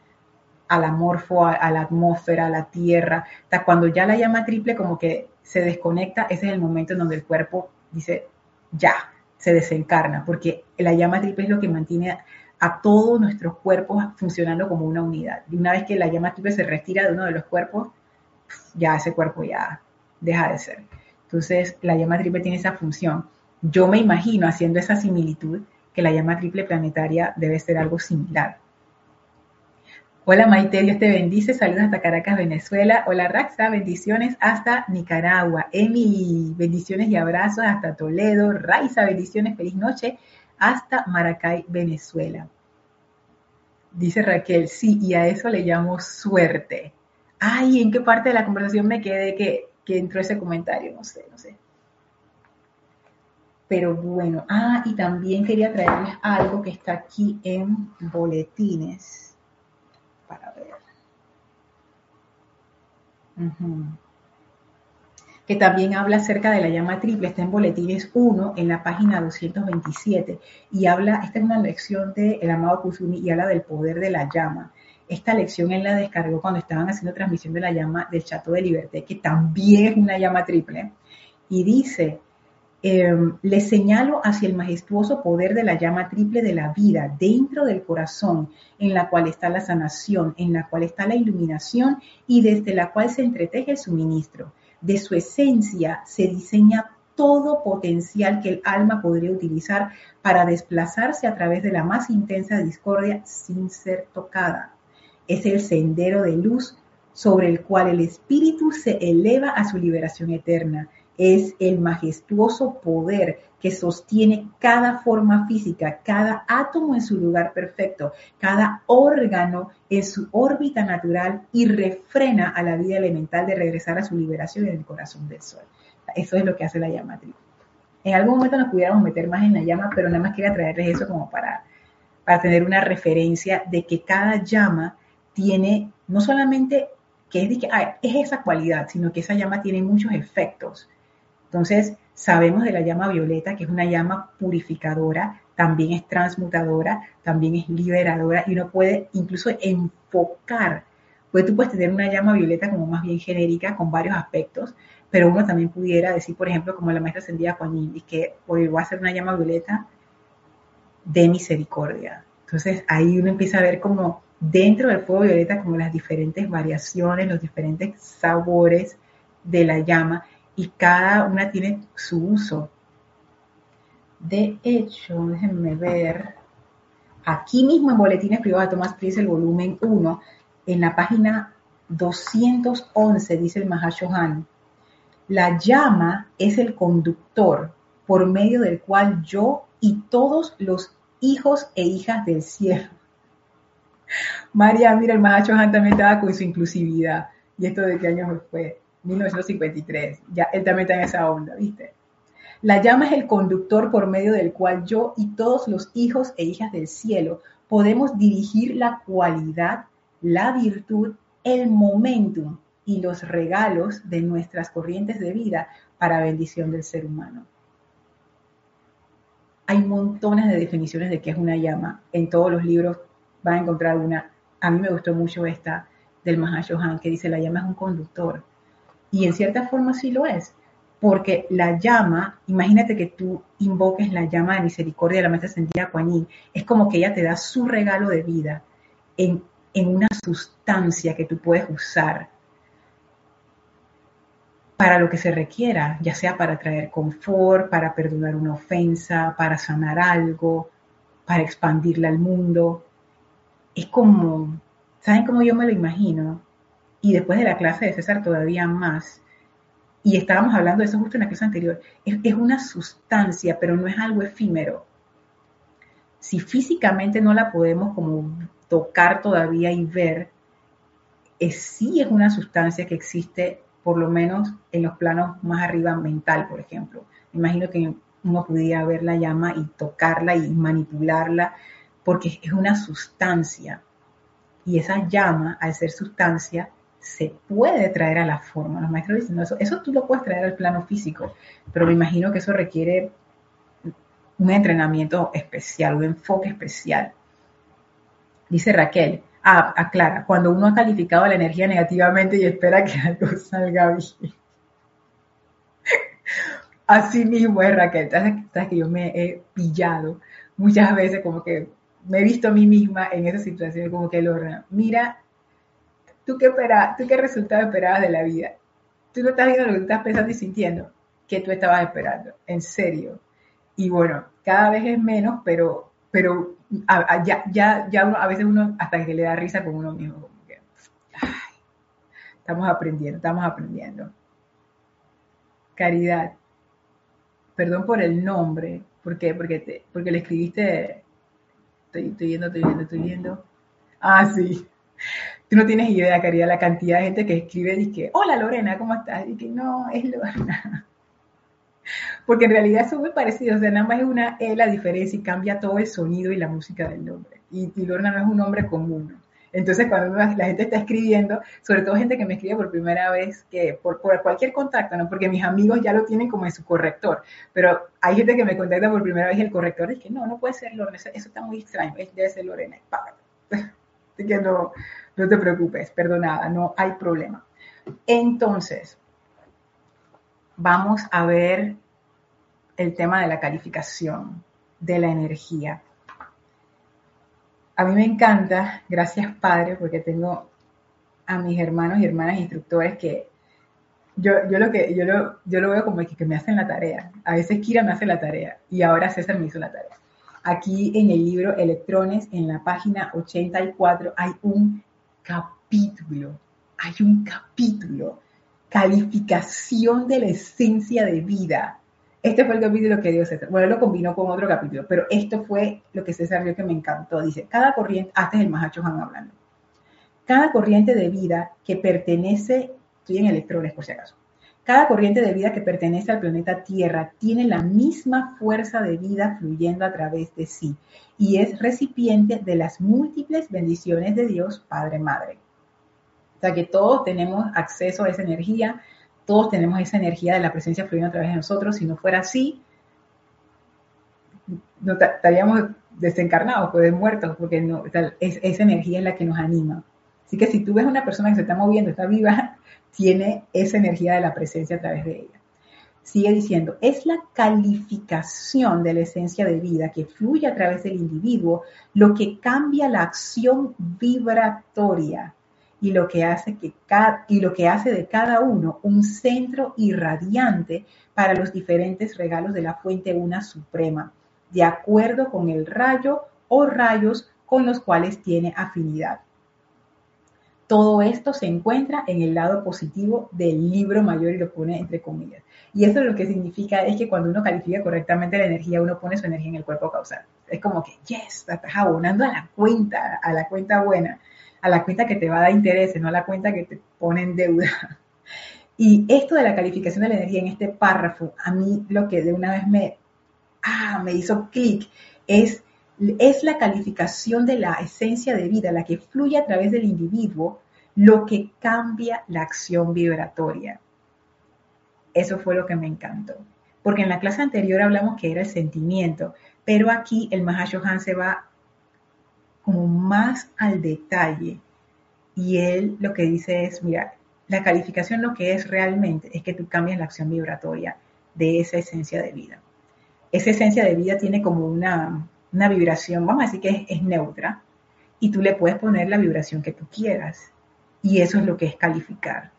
al amorfo, a, la atmósfera, a la tierra. Hasta cuando ya la llama triple como que se desconecta, ese es el momento en donde el cuerpo dice, ya, se desencarna, porque la llama triple es lo que mantiene a todos nuestros cuerpos funcionando como una unidad. Y una vez que la llama triple se retira de uno de los cuerpos, ya ese cuerpo ya deja de ser. Entonces, la llama triple tiene esa función. Yo me imagino haciendo esa similitud que la llama triple planetaria debe ser algo similar. Hola Maite, Dios te bendice. Saludos hasta Caracas, Venezuela. Hola Raxa, bendiciones hasta Nicaragua. Emi, bendiciones y abrazos hasta Toledo. Raiza, bendiciones, feliz noche hasta Maracay, Venezuela. Dice Raquel, sí, y a eso le llamo suerte. Ay, ¿en qué parte de la conversación me quedé que, que entró ese comentario? No sé, no sé. Pero bueno, ah, y también quería traerles algo que está aquí en boletines para ver. Que también habla acerca de la llama triple, está en Boletines 1, en la página 227, y habla, esta es una lección del el amado Kusumi y habla del poder de la llama. Esta lección él la descargó cuando estaban haciendo transmisión de la llama del Chato de Liberté, que también es una llama triple, y dice, Em, le señalo hacia el majestuoso poder de la llama triple de la vida dentro del corazón, en la cual está la sanación, en la cual está la iluminación y desde la cual se entreteje el suministro. De su esencia se diseña todo potencial que el alma podría utilizar para desplazarse a través de la más intensa discordia sin ser tocada. Es el sendero de luz sobre el cual el espíritu se eleva a su liberación eterna es el majestuoso poder que sostiene cada forma física, cada átomo en su lugar perfecto, cada órgano en su órbita natural y refrena a la vida elemental de regresar a su liberación en el corazón del sol. Eso es lo que hace la llama. En algún momento nos pudiéramos meter más en la llama, pero nada más quería traerles eso como para, para tener una referencia de que cada llama tiene no solamente que es esa cualidad, sino que esa llama tiene muchos efectos entonces, sabemos de la llama violeta, que es una llama purificadora, también es transmutadora, también es liberadora y uno puede incluso enfocar. Pues tú puedes tener una llama violeta como más bien genérica con varios aspectos, pero uno también pudiera decir, por ejemplo, como la maestra ascendida Juan y que hoy va a ser una llama violeta de misericordia. Entonces ahí uno empieza a ver como dentro del fuego violeta como las diferentes variaciones, los diferentes sabores de la llama y cada una tiene su uso. De hecho, déjenme ver, aquí mismo en Boletines Privados de Tomás Pries, el volumen 1, en la página 211, dice el Mahashohan, la llama es el conductor por medio del cual yo y todos los hijos e hijas del cielo. María, mira, el Mahashohan también estaba con su inclusividad. ¿Y esto de qué año fue? 1953. Ya él también está en esa onda, ¿viste? La llama es el conductor por medio del cual yo y todos los hijos e hijas del cielo podemos dirigir la cualidad, la virtud, el momentum y los regalos de nuestras corrientes de vida para bendición del ser humano. Hay montones de definiciones de qué es una llama. En todos los libros van a encontrar una. A mí me gustó mucho esta del Mahashohan que dice la llama es un conductor y en cierta forma sí lo es, porque la llama, imagínate que tú invoques la llama de misericordia de la maestra ascendida Kuan es como que ella te da su regalo de vida en en una sustancia que tú puedes usar para lo que se requiera, ya sea para traer confort, para perdonar una ofensa, para sanar algo, para expandirla al mundo. Es como, ¿saben cómo yo me lo imagino? Y después de la clase de César todavía más, y estábamos hablando de eso justo en la clase anterior, es, una sustancia, pero no es algo efímero. Si físicamente no la podemos como tocar todavía y ver, es, sí es una sustancia que existe por lo menos en los planos más arriba mental, por ejemplo. Imagino que uno pudiera ver la llama y tocarla y manipularla, porque es una sustancia. Y esa llama, al ser sustancia, se puede traer a la forma. Los maestros dicen, eso, eso tú lo puedes traer al plano físico, pero me imagino que eso requiere un entrenamiento especial, un enfoque especial. Dice Raquel, Ah, aclara, cuando uno ha calificado la energía negativamente y espera que algo salga bien. Así mismo es Raquel, sabes que yo me he pillado muchas veces como que me he visto a mí misma en esa situación como que Lorna, mira, tú qué, esperas, tú qué resultado esperabas de la vida. Tú no estás viendo lo que estás pensando y sintiendo que tú estabas esperando, en serio. Y bueno, cada vez es menos, pero, pero ya, ya, ya a veces uno hasta que le da risa con uno mismo. estamos aprendiendo, estamos aprendiendo. Caridad. Perdón por el nombre. ¿Por qué? Porque, te, porque le escribiste. Estoy, estoy viendo, estoy viendo, estoy viendo. Ah, sí. Tú no tienes idea, Caridad, la cantidad de gente que escribe y que, hola Lorena, ¿cómo estás? Y que no, es Lorena porque en realidad son muy parecidos, o sea, nada más es una E la diferencia y cambia todo el sonido y la música del nombre. Y, Lorna no es un nombre común. Entonces, cuando la gente está escribiendo, sobre todo gente que me escribe por primera vez, que por, cualquier contacto, ¿no? Porque mis amigos ya lo tienen como en su corrector, pero hay gente que me contacta por primera vez y el corrector dice que no, no puede ser Lorena, eso, está muy extraño, debe ser Lorena. Así que no, no te preocupes, perdonada, no hay problema. Entonces, vamos a ver el tema de la calificación de la energía. A mí me encanta, gracias Padre, porque tengo a mis hermanos y hermanas instructores que yo, yo, lo, que, yo, lo, yo lo veo como que, que me hacen la tarea. A veces Kira me hace la tarea y ahora César me hizo la tarea. Aquí en el libro Electrones, en la página 84, hay un capítulo, hay un capítulo, calificación de la esencia de vida. Este fue el capítulo que dio César. Bueno, lo combinó con otro capítulo, pero esto fue lo que César vio que me encantó. Dice, cada corriente, hasta el Mahacho van hablando, cada corriente de vida que pertenece, estoy en electrones por si acaso, cada corriente de vida que pertenece al planeta Tierra tiene la misma fuerza de vida fluyendo a través de sí y es recipiente de las múltiples bendiciones de Dios Padre Madre. O sea que todos tenemos acceso a esa energía, todos tenemos esa energía de la presencia fluyendo a través de nosotros. Si no fuera así, estaríamos desencarnados, pues muertos, porque esa energía es la que nos anima. Así que si tú ves una persona que se está moviendo, está viva, tiene esa energía de la presencia a través de ella. Sigue diciendo, es la calificación de la esencia de vida que fluye a través del individuo lo que cambia la acción vibratoria y lo que hace, que y lo que hace de cada uno un centro irradiante para los diferentes regalos de la fuente una suprema, de acuerdo con el rayo o rayos con los cuales tiene afinidad. Todo esto se encuentra en el lado positivo del libro mayor y lo pone entre comillas. Y eso lo que significa es que cuando uno califica correctamente la energía, uno pone su energía en el cuerpo causal. Es como que, yes, estás abonando a la cuenta, a la cuenta buena a la cuenta que te va a dar intereses, no a la cuenta que te pone en deuda. Y esto de la calificación de la energía en este párrafo, a mí lo que de una vez me, ah, me hizo clic es, es la calificación de la esencia de vida, la que fluye a través del individuo, lo que cambia la acción vibratoria. Eso fue lo que me encantó. Porque en la clase anterior hablamos que era el sentimiento, pero aquí el Mahashohan se va como más al detalle. Y él lo que dice es, mira, la calificación lo que es realmente es que tú cambias la acción vibratoria de esa esencia de vida. Esa esencia de vida tiene como una, una vibración, vamos a decir que es, neutra, y tú le puedes poner la vibración que tú quieras. Y eso es lo que es calificar.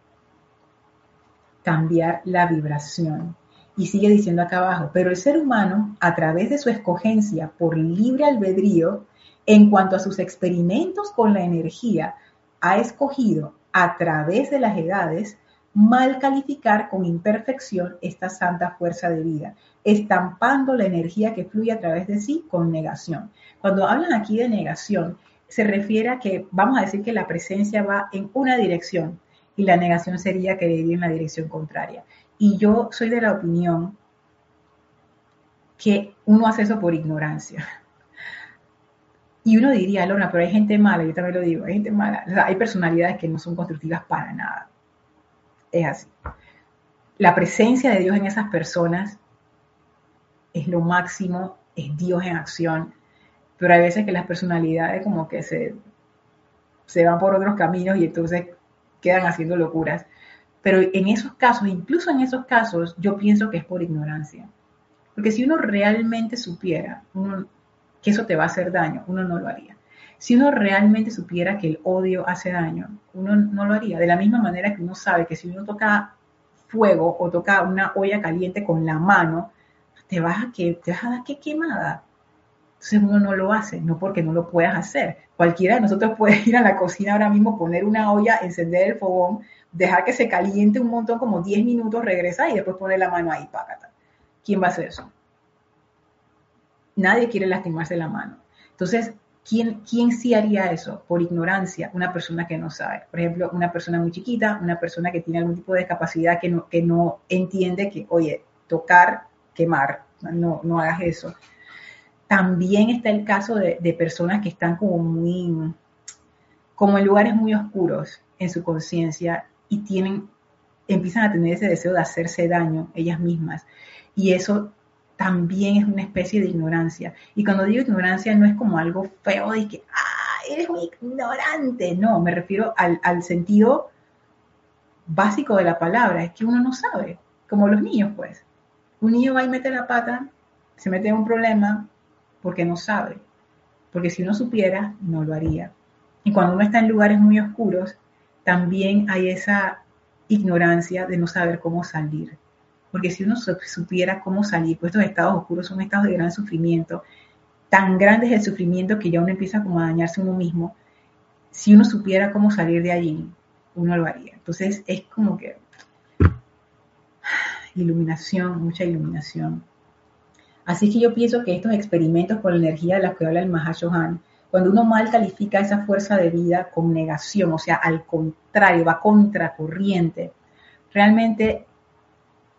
Cambiar la vibración. Y sigue diciendo acá abajo, pero el ser humano, a través de su escogencia por libre albedrío, en cuanto a sus experimentos con la energía, ha escogido a través de las edades mal calificar con imperfección esta santa fuerza de vida, estampando la energía que fluye a través de sí con negación. Cuando hablan aquí de negación, se refiere a que vamos a decir que la presencia va en una dirección y la negación sería que ir en la dirección contraria. Y yo soy de la opinión que uno hace eso por ignorancia. Y uno diría, Lorna, pero hay gente mala, yo también lo digo, hay gente mala. hay personalidades que no son constructivas para nada. Es así. La presencia de Dios en esas personas es lo máximo, es Dios en acción, pero hay veces que las personalidades como que se, se van por otros caminos y entonces quedan haciendo locuras. Pero en esos casos, incluso en esos casos, yo pienso que es por ignorancia. Porque si uno realmente supiera que eso te va a hacer daño, uno no lo haría. Si uno realmente supiera que el odio hace daño, uno no lo haría. De la misma manera que uno sabe que si uno toca fuego o toca una olla caliente con la mano, te vas a, que, te vas a dar que quemada. Entonces uno no lo hace, no porque no lo puedas hacer. Cualquiera de nosotros puede ir a la cocina ahora mismo, poner una olla, encender el fogón, dejar que se caliente un montón, como 10 minutos, regresar y después poner la mano ahí, págata. ¿Quién va a hacer eso? Nadie quiere lastimarse la mano. Entonces, ¿quién, ¿quién sí haría eso? Por ignorancia, una persona que no sabe. Por ejemplo, una persona muy chiquita, una persona que tiene algún tipo de discapacidad que no, que no entiende que, oye, tocar quemar, no, no hagas eso. También está el caso de, personas que están como muy, como en lugares muy oscuros en su conciencia y tienen, empiezan a tener ese deseo de hacerse daño ellas mismas. Y eso también es una especie de ignorancia. Y cuando digo ignorancia no es como algo feo de que, ah, eres un ignorante. No, me refiero al, al sentido básico de la palabra, es que uno no sabe, como los niños pues. Un niño va y mete la pata, se mete en un problema porque no sabe. Porque si uno supiera, no lo haría. Y cuando uno está en lugares muy oscuros, también hay esa ignorancia de no saber cómo salir. Porque si uno supiera cómo salir, pues estos estados oscuros son estados de gran sufrimiento, tan grande es el sufrimiento que ya uno empieza como a dañarse uno mismo. Si uno supiera cómo salir de allí, uno lo haría. Entonces es como que iluminación, mucha iluminación. Así que yo pienso que estos experimentos con la energía de la que habla el Mahashohan, cuando uno mal califica esa fuerza de vida con negación, o sea, al contrario, va contracorriente, realmente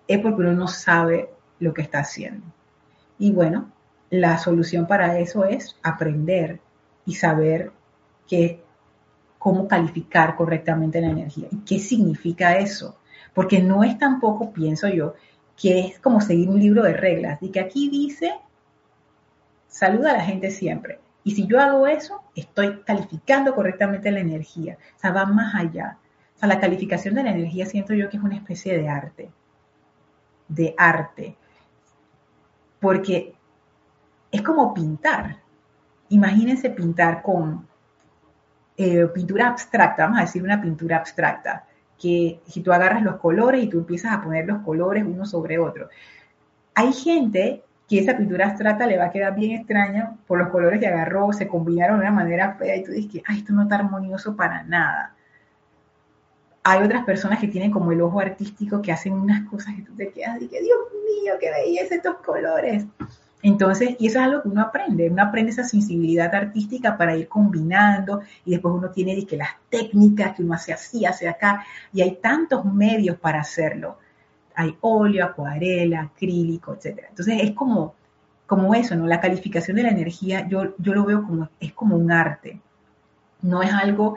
es porque uno no sabe lo que está haciendo. Y bueno, la solución para eso es aprender y saber que, cómo calificar correctamente la energía. ¿Y qué significa eso? porque no es tampoco, pienso yo, que es como seguir un libro de reglas, y que aquí dice, saluda a la gente siempre. Y si yo hago eso, estoy calificando correctamente la energía. O sea, va más allá. O sea, la calificación de la energía siento yo que es una especie de arte. De arte. Porque es como pintar. Imagínense pintar con eh, pintura abstracta, vamos a decir una pintura abstracta que si tú agarras los colores y tú empiezas a poner los colores uno sobre otro. Hay gente que esa pintura abstracta le va a quedar bien extraña por los colores que agarró, se combinaron de una manera fea y tú dices que, ay, esto no está armonioso para nada. Hay otras personas que tienen como el ojo artístico que hacen unas cosas que tú te quedas y que, Dios mío, qué belleza estos colores. Entonces, y eso es algo que uno aprende, uno aprende esa sensibilidad artística para ir combinando y después uno tiene que las técnicas que uno hace así, hace acá, y hay tantos medios para hacerlo. Hay óleo, acuarela, acrílico, etc. Entonces es como, como eso, ¿no? La calificación de la energía, yo, yo lo veo como, es como un arte no es algo,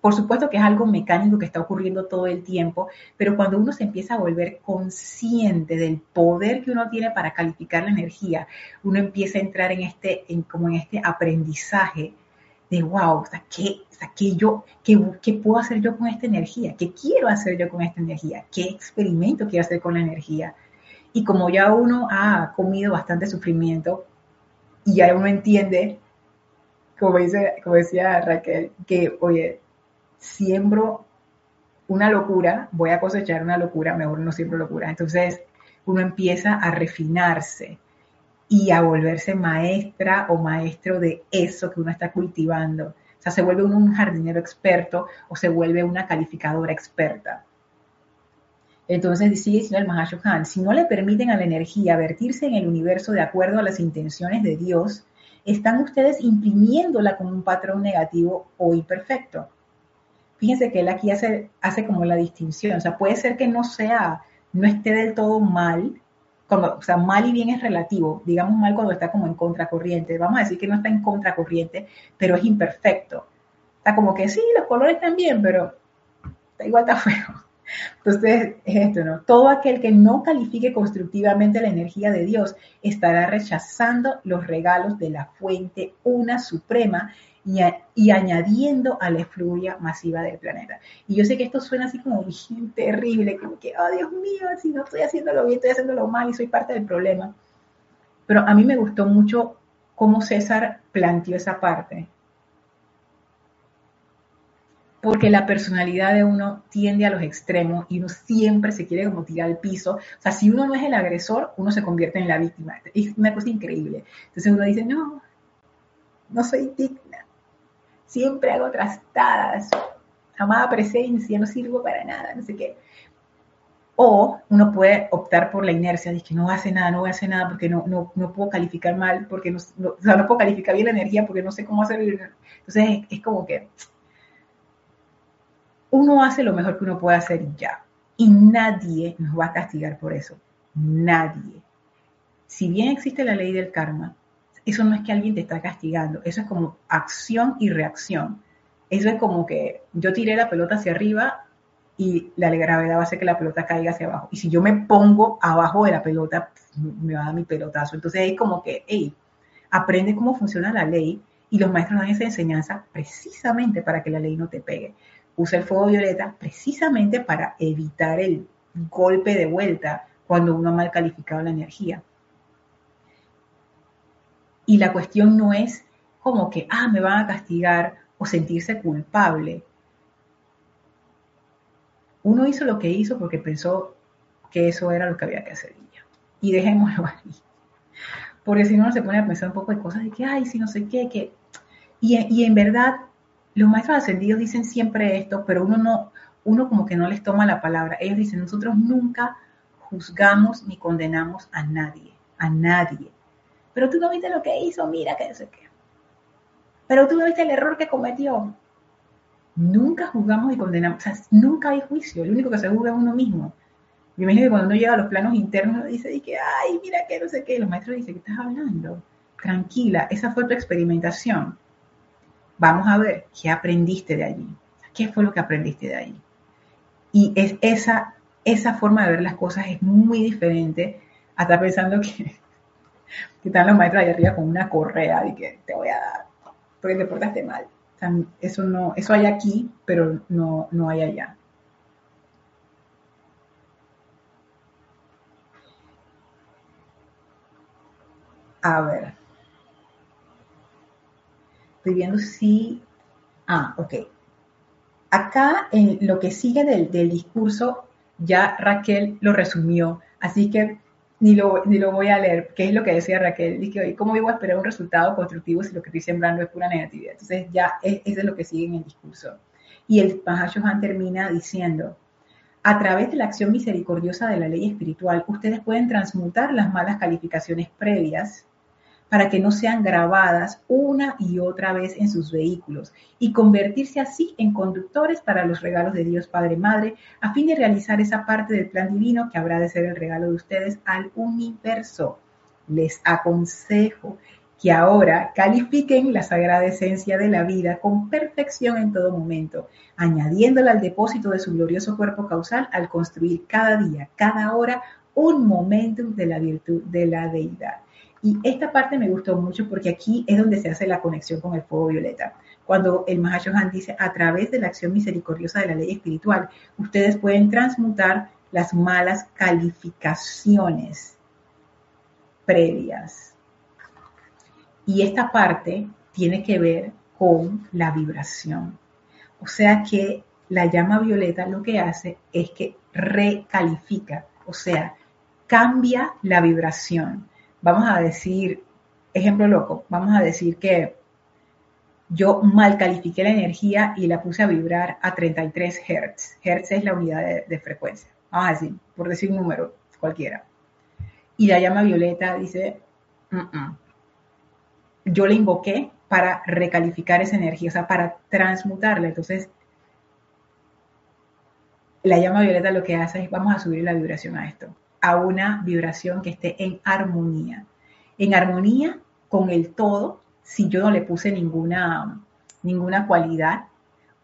por supuesto que es algo mecánico que está ocurriendo todo el tiempo, pero cuando uno se empieza a volver consciente del poder que uno tiene para calificar la energía, uno empieza a entrar en este, en, como en este aprendizaje de wow, ¿qué, ¿qué, yo, qué, ¿qué puedo hacer yo con esta energía? ¿Qué quiero hacer yo con esta energía? ¿Qué experimento quiero hacer con la energía? Y como ya uno ha comido bastante sufrimiento y ya uno entiende como, dice, como decía Raquel, que, oye, siembro una locura, voy a cosechar una locura, mejor no siembro locura. Entonces, uno empieza a refinarse y a volverse maestra o maestro de eso que uno está cultivando. O sea, se vuelve uno un jardinero experto o se vuelve una calificadora experta. Entonces sigue diciendo el Mahashohan, si no le permiten a la energía vertirse en el universo de acuerdo a las intenciones de Dios, están ustedes imprimiéndola como un patrón negativo o imperfecto. Fíjense que él aquí hace, hace como la distinción, o sea, puede ser que no sea, no esté del todo mal, como, o sea, mal y bien es relativo, digamos mal cuando está como en contracorriente, vamos a decir que no está en contracorriente, pero es imperfecto. Está como que sí, los colores están bien, pero igual está feo. Entonces, es esto, ¿no? Todo aquel que no califique constructivamente la energía de Dios estará rechazando los regalos de la fuente una suprema y, añadiendo a la efluvia masiva del planeta. Y yo sé que esto suena así como terrible, como que, oh Dios mío, si no estoy haciéndolo bien, estoy haciéndolo mal y soy parte del problema. Pero a mí me gustó mucho cómo César planteó esa parte porque la personalidad de uno tiende a los extremos y uno siempre se quiere como tirar al piso. O sea, si uno no es el agresor, uno se convierte en la víctima. Es una cosa increíble. Entonces uno dice, no, no soy digna. Siempre hago trastadas. Amada presencia, no sirvo para nada, no sé qué. O uno puede optar por la inercia, de que no hace nada, no voy a hacer nada porque no, no, no puedo calificar mal, porque no, o sea, no puedo calificar bien la energía porque no sé cómo hacerlo. Entonces es como que uno hace lo mejor que uno puede hacer ya. Y nadie nos va a castigar por eso. Nadie. Si bien existe la ley del karma, eso no es que alguien te está castigando, eso es como acción y reacción. Eso es como que yo tiré la pelota hacia arriba y la gravedad va a hacer que la pelota caiga hacia abajo. Y si yo me pongo abajo de la pelota, me va a dar mi pelotazo. Entonces es como que, hey, aprende cómo funciona la ley y los maestros dan esa enseñanza precisamente para que la ley no te pegue usa el fuego violeta precisamente para evitar el golpe de vuelta cuando uno ha mal calificado la energía. Y la cuestión no es como que, ah, me van a castigar o sentirse culpable. Uno hizo lo que hizo porque pensó que eso era lo que había que hacer. Y dejémoslo ahí. Porque si no, uno se pone a pensar un poco de cosas de que, ay, si no sé qué, que... Y, y en verdad los maestros ascendidos dicen siempre esto, pero uno no, uno como que no les toma la palabra. Ellos dicen, nosotros nunca juzgamos ni condenamos a nadie, a nadie. Pero tú no viste lo que hizo, mira que no sé qué. Pero tú no viste el error que cometió. Nunca juzgamos y condenamos, o sea, nunca hay juicio, lo único que se juzga es uno mismo. Me imagino que cuando uno llega a los planos internos dice, que, ay, mira que no sé qué, los maestros dicen, ¿qué estás hablando? Tranquila, esa fue tu experimentación vamos a ver qué aprendiste de allí, qué fue lo que aprendiste de allí. Y es esa, esa forma de ver las cosas es muy diferente a estar pensando que, que están los maestros ahí arriba con una correa y que te voy a dar porque te portaste mal. eso no, eso hay aquí, pero no, no hay allá. A ver. Viendo si... Ah, ok. Acá en lo que sigue del, discurso, ya Raquel lo resumió, así que ni lo, ni lo voy a leer, ¿Qué es lo que decía Raquel, Dice, ¿cómo iba a esperar un resultado constructivo si lo que estoy sembrando es pura negatividad? Entonces ya es, es de lo que sigue en el discurso. Y el Mahashohan termina diciendo, a través de la acción misericordiosa de la ley espiritual, ustedes pueden transmutar las malas calificaciones previas para que no sean grabadas una y otra vez en sus vehículos y convertirse así en conductores para los regalos de Dios Padre Madre, a fin de realizar esa parte del plan divino que habrá de ser el regalo de ustedes al universo. Les aconsejo que ahora califiquen la sagrada esencia de la vida con perfección en todo momento, añadiéndola al depósito de su glorioso cuerpo causal al construir cada día, cada hora, un momento de la virtud de la deidad. Y esta parte me gustó mucho porque aquí es donde se hace la conexión con el fuego violeta. Cuando el Mahashohan dice, a través de la acción misericordiosa de la ley espiritual, ustedes pueden transmutar las malas calificaciones previas. Y esta parte tiene que ver con la vibración. O sea que la llama violeta lo que hace es que recalifica, o sea, cambia la vibración. Vamos a decir, ejemplo loco, vamos a decir que yo mal califiqué la energía y la puse a vibrar a 33 Hz. Hertz es la unidad de, frecuencia. Vamos a decir, por decir un número cualquiera. Y la llama violeta dice, yo le invoqué para recalificar esa energía, o sea, para transmutarla. Entonces, la llama violeta lo que hace es, vamos a subir la vibración a esto, a una vibración que esté en armonía. En armonía con el todo, si yo no le puse ninguna, ninguna cualidad,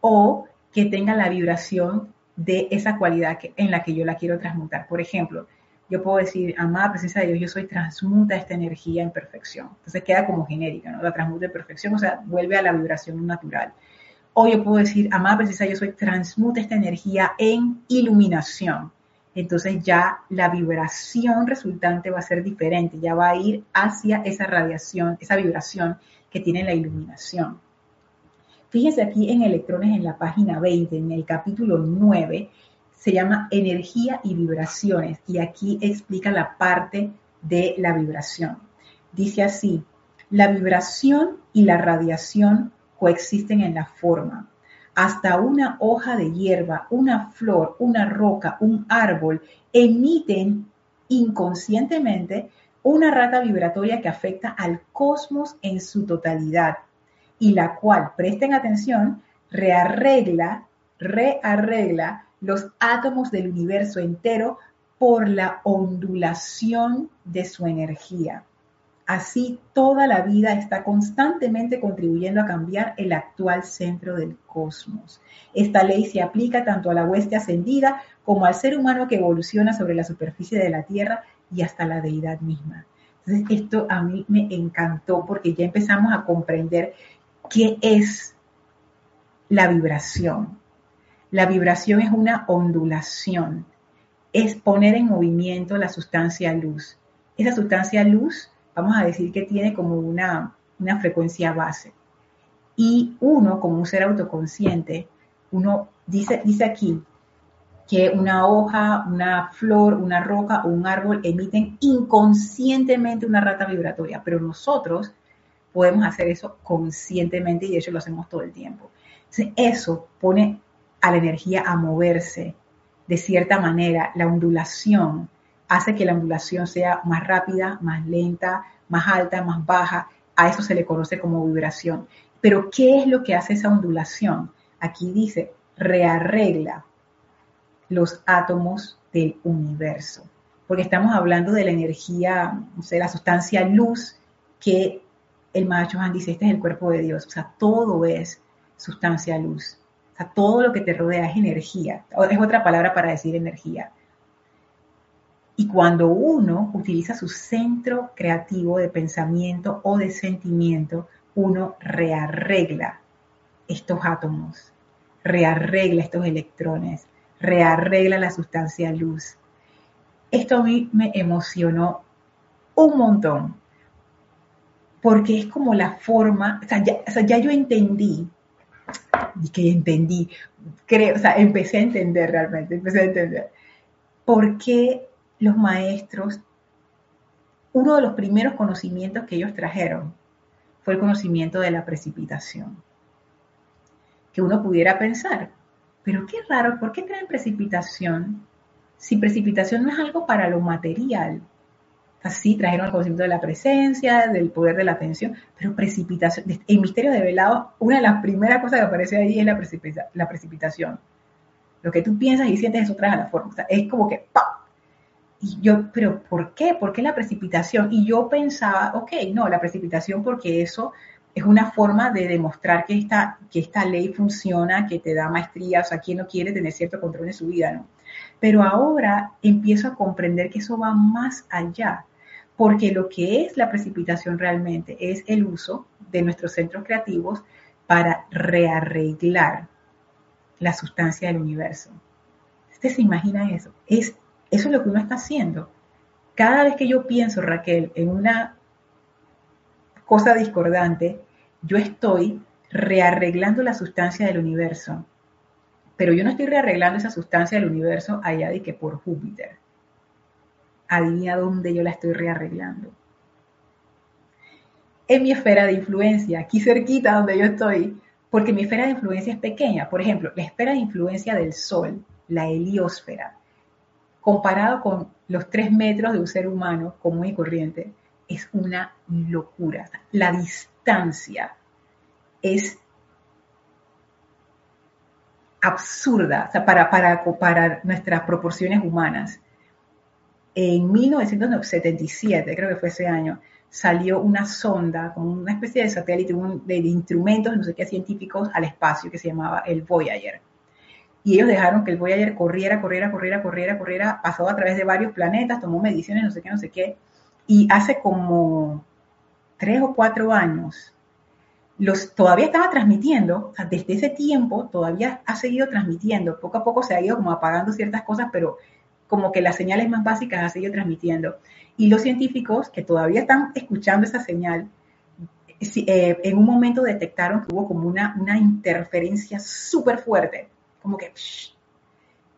o que tenga la vibración de esa cualidad en la que yo la quiero transmutar. Por ejemplo, yo puedo decir, amada presencia de Dios, yo soy transmuta esta energía en perfección. Entonces queda como genérica, ¿no? La transmuta en perfección, o sea, vuelve a la vibración natural. O yo puedo decir, amada presencia, yo soy transmuta esta energía en iluminación. Entonces ya la vibración resultante va a ser diferente, ya va a ir hacia esa radiación, esa vibración que tiene la iluminación. Fíjense aquí en electrones en la página 20, en el capítulo 9, se llama energía y vibraciones y aquí explica la parte de la vibración. Dice así, la vibración y la radiación coexisten en la forma. Hasta una hoja de hierba, una flor, una roca, un árbol emiten inconscientemente una rata vibratoria que afecta al cosmos en su totalidad y la cual, presten atención, rearregla, rearregla los átomos del universo entero por la ondulación de su energía. Así, toda la vida está constantemente contribuyendo a cambiar el actual centro del cosmos. Esta ley se aplica tanto a la hueste ascendida como al ser humano que evoluciona sobre la superficie de la Tierra y hasta la deidad misma. Entonces, esto a mí me encantó porque ya empezamos a comprender qué es la vibración. La vibración es una ondulación, es poner en movimiento la sustancia luz. Esa sustancia luz, vamos a decir que tiene como una, una frecuencia base. Y uno, como un ser autoconsciente, uno dice, dice aquí que una hoja, una flor, una roca o un árbol emiten inconscientemente una rata vibratoria, pero nosotros podemos hacer eso conscientemente y de hecho lo hacemos todo el tiempo. Entonces, eso pone a la energía a moverse de cierta manera. La ondulación hace que la ondulación sea más rápida, más lenta, más alta, más baja. A eso se le conoce como vibración. Pero ¿qué es lo que hace esa ondulación? Aquí dice, rearregla los átomos del universo. Porque estamos hablando de la energía, no sé, la sustancia luz que el macho dice, este es el cuerpo de Dios. O sea, todo es sustancia luz. O sea, todo lo que te rodea es energía. Es otra palabra para decir energía. Y cuando uno utiliza su centro creativo de pensamiento o de sentimiento, uno rearregla estos átomos, rearregla estos electrones, rearregla la sustancia luz. Esto a mí me emocionó un montón, porque es como la forma, o sea, ya, o sea, ya yo entendí y que entendí, creo, o sea, empecé a entender realmente, empecé a entender por qué los maestros, uno de los primeros conocimientos que ellos trajeron fue el conocimiento de la precipitación. Que uno pudiera pensar, pero qué raro, ¿por qué traen precipitación si precipitación no es algo para lo material? Así trajeron el conocimiento de la presencia, del poder de la atención, pero precipitación. En Misterio de Velado, una de las primeras cosas que aparece ahí es la, la precipitación. Lo que tú piensas y sientes, eso trae a la forma. es como que ¡pam! Y yo, pero ¿por qué? ¿Por qué la precipitación? Y yo pensaba, ok, no, la precipitación porque eso es una forma de demostrar que esta, que esta ley funciona, que te da maestría, o sea, ¿quién no quiere tener cierto control en su vida, no? Pero ahora empiezo a comprender que eso va más allá, porque lo que es la precipitación realmente es el uso de nuestros centros creativos para rearreglar la sustancia del universo. ¿Usted se imagina eso? Es, eso es lo que uno está haciendo. Cada vez que yo pienso, Raquel, en una cosa discordante, yo estoy rearreglando la sustancia del universo. Pero yo no estoy rearreglando esa sustancia del universo allá de que por Júpiter. Adivina dónde yo la estoy rearreglando. En mi esfera de influencia, aquí cerquita donde yo estoy, porque mi esfera de influencia es pequeña. Por ejemplo, la esfera de influencia del Sol, la heliosfera, comparado con los tres metros de un ser humano común y corriente, es una locura. La distancia es absurda para, nuestras proporciones humanas. En 1977, creo que fue ese año, salió una sonda, como una especie de satélite, de, instrumentos, no sé qué, científicos al espacio que se llamaba el Voyager. Y ellos dejaron que el Voyager corriera, corriera, corriera, corriera, corriera, pasó a través de varios planetas, tomó mediciones, no sé qué, no sé qué. Y hace como tres o cuatro años, los, todavía estaba transmitiendo, desde ese tiempo todavía ha seguido transmitiendo, poco a poco se ha ido como apagando ciertas cosas, pero como que las señales más básicas ha seguido transmitiendo. Y los científicos que todavía están escuchando esa señal, eh, en un momento detectaron que hubo como una, una interferencia súper fuerte, como que...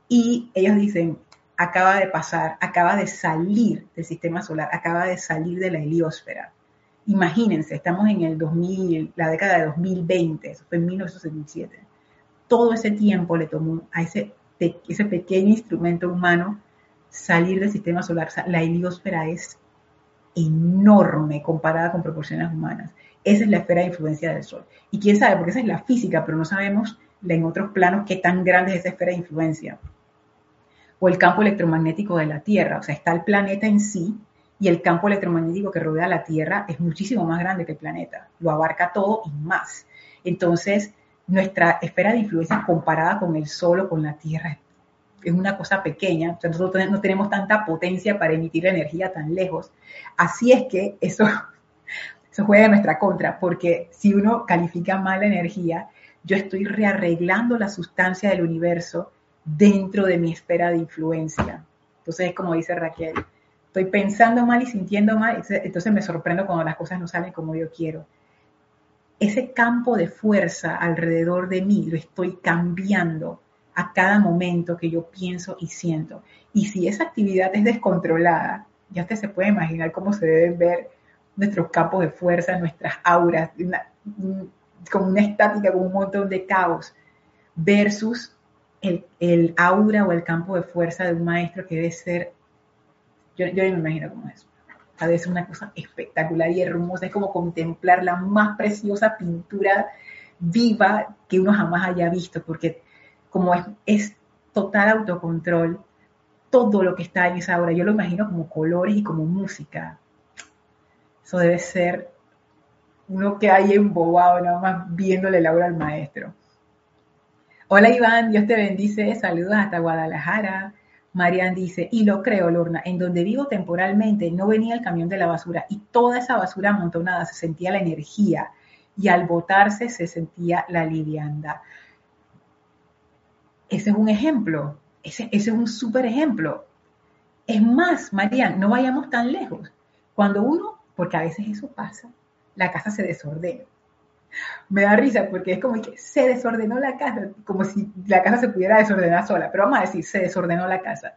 y ellos dicen, acaba de pasar, acaba de salir del sistema solar, acaba de salir de la heliosfera. Imagínense, estamos en el 2000, la década de 2020, eso fue en 1977. Todo ese tiempo le tomó a ese, ese pequeño instrumento humano salir del sistema solar. la heliosfera es enorme comparada con proporciones humanas. Esa es la esfera de influencia del Sol. Y quién sabe, porque esa es la física, pero no sabemos en otros planos qué tan grande es esa esfera de influencia. O el campo electromagnético de la Tierra. O sea, está el planeta en sí y el campo electromagnético que rodea la Tierra es muchísimo más grande que el planeta. Lo abarca todo y más. Entonces, nuestra esfera de influencia comparada con el Sol o con la Tierra es una cosa pequeña, o sea, nosotros no tenemos tanta potencia para emitir energía tan lejos. Así es que eso, eso juega en nuestra contra, porque si uno califica mal la energía, yo estoy rearreglando la sustancia del universo dentro de mi esfera de influencia. Entonces es como dice Raquel, estoy pensando mal y sintiendo mal, entonces me sorprendo cuando las cosas no salen como yo quiero. Ese campo de fuerza alrededor de mí lo estoy cambiando a cada momento que yo pienso y siento. Y si esa actividad es descontrolada, ya usted se puede imaginar cómo se deben ver nuestros campos de fuerza, nuestras auras, como una estática, con un montón de caos, versus el, aura o el campo de fuerza de un maestro que debe ser, yo, yo me imagino cómo es. Debe ser una cosa espectacular y hermosa, es como contemplar la más preciosa pintura viva que uno jamás haya visto, porque como es, total autocontrol, todo lo que está en esa obra, yo lo imagino como colores y como música. Eso debe ser uno que hay embobado nada más viéndole la obra al maestro. Hola Iván, Dios te bendice, saludos hasta Guadalajara. Marian dice, y lo creo, Lorna, en donde vivo temporalmente no venía el camión de la basura y toda esa basura amontonada se sentía la energía y al botarse se sentía la liviandad. Ese es un ejemplo, ese, es un súper ejemplo. Es más, Marian, no vayamos tan lejos. Cuando uno, porque a veces eso pasa, la casa se desordena. Me da risa porque es como que se desordenó la casa, como si la casa se pudiera desordenar sola, pero vamos a decir, se desordenó la casa.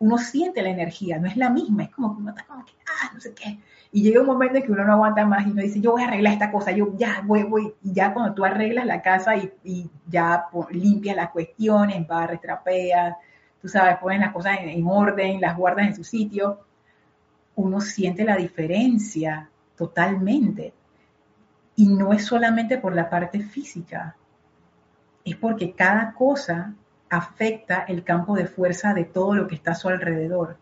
Uno siente la energía, no es la misma, es como que uno está como que, ah, no sé qué. Y llega un momento en que uno no aguanta más y uno dice, yo voy a arreglar esta cosa, yo ya voy, voy. Y ya cuando tú arreglas la casa y, ya limpias las cuestiones, barres, trapeas, tú sabes, pones las cosas en, orden, las guardas en su sitio, uno siente la diferencia totalmente. Y no es solamente por la parte física, es porque cada cosa afecta el campo de fuerza de todo lo que está a su alrededor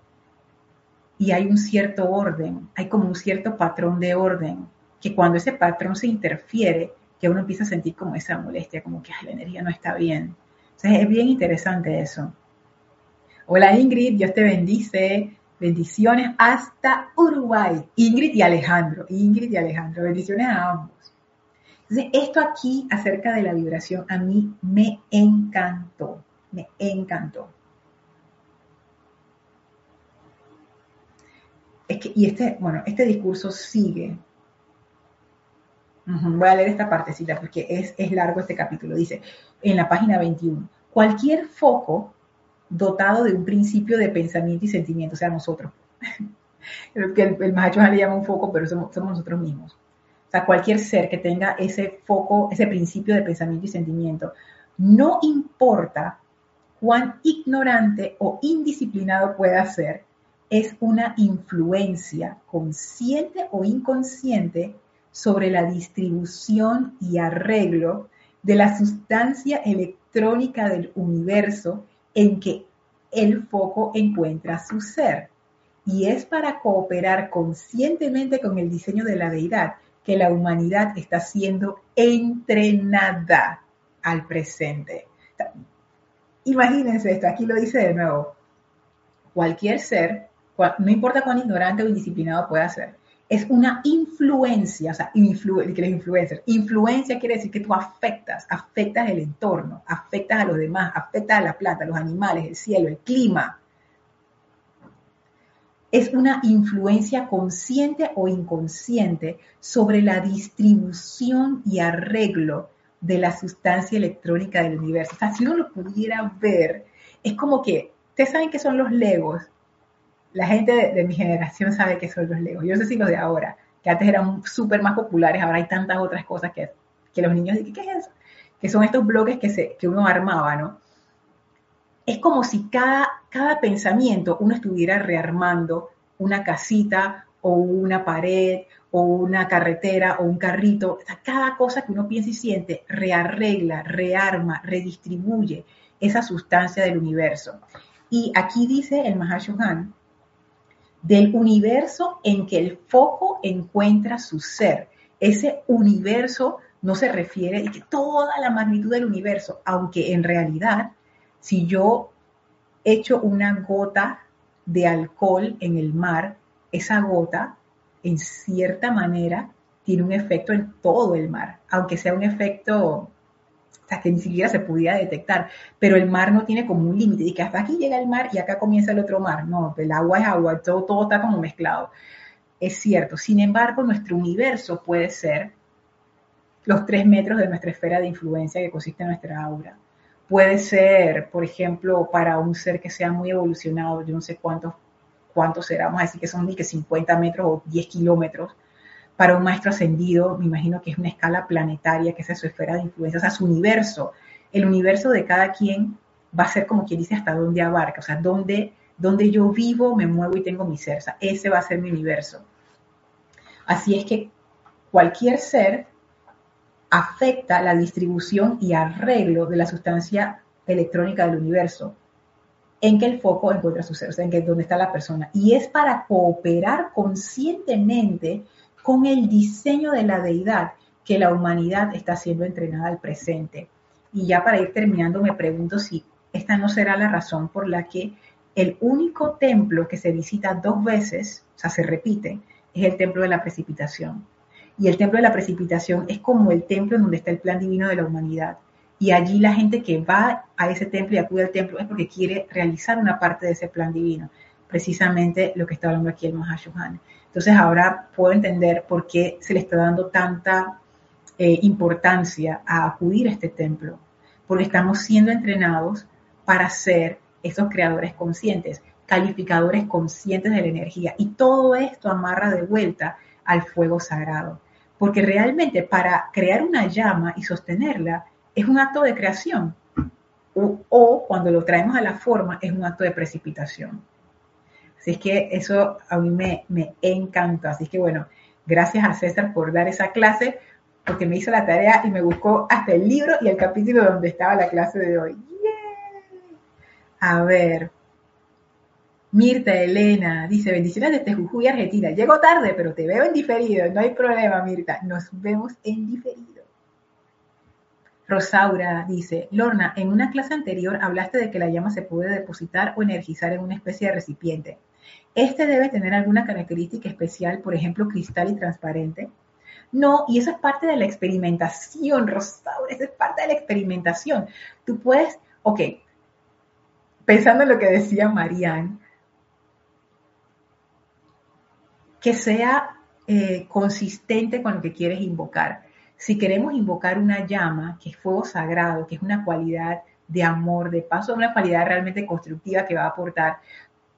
y hay un cierto orden, hay como un cierto patrón de orden, que cuando ese patrón se interfiere, que uno empieza a sentir como esa molestia, como que la energía no está bien. Entonces es bien interesante eso. Hola Ingrid, Dios te bendice. Bendiciones hasta Uruguay. Ingrid y Alejandro. Ingrid y Alejandro. Bendiciones a ambos. Entonces, esto aquí acerca de la vibración a mí me encantó. Me encantó. y este, bueno, este discurso sigue. Voy a leer esta partecita porque es, es largo este capítulo. Dice, en la página 21, cualquier foco dotado de un principio de pensamiento y sentimiento, o sea, nosotros. que el, el macho le llama un foco, pero somos, somos nosotros mismos. O sea, cualquier ser que tenga ese foco, ese principio de pensamiento y sentimiento, no importa cuán ignorante o indisciplinado pueda ser, es una influencia consciente o inconsciente sobre la distribución y arreglo de la sustancia electrónica del universo en que el foco encuentra su ser. Y es para cooperar conscientemente con el diseño de la deidad que la humanidad está siendo entrenada al presente. Imagínense esto, aquí lo dice de nuevo. Cualquier ser, no importa cuán ignorante o indisciplinado pueda ser, es una influencia, o sea, influ que es influencer. Influencia quiere decir que tú afectas, afectas el entorno, afectas a los demás, afectas a la planta, a los animales, el cielo, el clima. Es una influencia consciente o inconsciente sobre la distribución y arreglo de la sustancia electrónica del universo. O sea, si uno lo pudiera ver, es como que, ustedes saben que son los legos. La gente de, mi generación sabe que son los legos. Yo sé si los de ahora, que antes eran súper más populares, ahora hay tantas otras cosas que, que los niños dicen, ¿qué es eso? Que son estos bloques que, se, que uno armaba, ¿no? Es como si cada, cada pensamiento uno estuviera rearmando una casita o una pared o una carretera o un carrito, cada cosa que uno piensa y siente rearregla, rearma, redistribuye esa sustancia del universo. Y aquí dice el Mahashohan, del universo en que el foco encuentra su ser. Ese universo no se refiere a toda la magnitud del universo, aunque en realidad, si yo echo una gota de alcohol en el mar, esa gota en cierta manera tiene un efecto en todo el mar, aunque sea un efecto que ni siquiera se pudiera detectar, pero el mar no tiene como un límite, y que hasta aquí llega el mar y acá comienza el otro mar, no, el agua es agua, todo, todo está como mezclado. Es cierto, sin embargo, nuestro universo puede ser los tres metros de nuestra esfera de influencia que consiste en nuestra aura. Puede ser, por ejemplo, para un ser que sea muy evolucionado, yo no sé cuántos cuántos será, vamos a decir que son ni que 50 metros o 10 kilómetros. Para un maestro ascendido, me imagino que es una escala planetaria, que es su esfera de influencia, o sea, su universo. El universo de cada quien va a ser como quien dice hasta dónde abarca, o sea, dónde, dónde yo vivo, me muevo y tengo mi ser. O sea, ese va a ser mi universo. Así es que cualquier ser afecta la distribución y arreglo de la sustancia electrónica del universo en que el foco encuentra su ser, o sea, en que donde está la persona. Y es para cooperar conscientemente con el diseño de la deidad que la humanidad está siendo entrenada al presente. Y ya para ir terminando, me pregunto si esta no será la razón por la que el único templo que se visita dos veces, o sea, se repite, es el templo de la precipitación. Y el templo de la precipitación es como el templo en donde está el plan divino de la humanidad. Y allí la gente que va a ese templo y acude al templo es porque quiere realizar una parte de ese plan divino. Precisamente lo que está hablando aquí el Mahashohan. Entonces ahora puedo entender por qué se le está dando tanta eh, importancia a acudir a este templo. Porque estamos siendo entrenados para ser esos creadores conscientes, calificadores conscientes de la energía. Y todo esto amarra de vuelta al fuego sagrado. Porque realmente para crear una llama y sostenerla, es un acto de creación o, cuando lo traemos a la forma es un acto de precipitación. Es que eso a mí me, me encanta. Así que bueno, gracias a César por dar esa clase, porque me hizo la tarea y me buscó hasta el libro y el capítulo donde estaba la clase de hoy. A ver. Mirta Elena dice, bendiciones desde Jujuy, Argentina. Llego tarde, pero te veo en diferido. No hay problema, Mirta. Nos vemos en diferido. Rosaura dice, Lorna, en una clase anterior hablaste de que la llama se puede depositar o energizar en una especie de recipiente. ¿Este debe tener alguna característica especial, por ejemplo, cristal y transparente? No, y eso es parte de la experimentación, Rosaura, eso es parte de la experimentación. Tú puedes, ok, pensando en lo que decía Marianne, que sea eh, consistente con lo que quieres invocar. si queremos invocar una llama, que es fuego sagrado, que es una cualidad de amor, de paso, una cualidad realmente constructiva que va a aportar,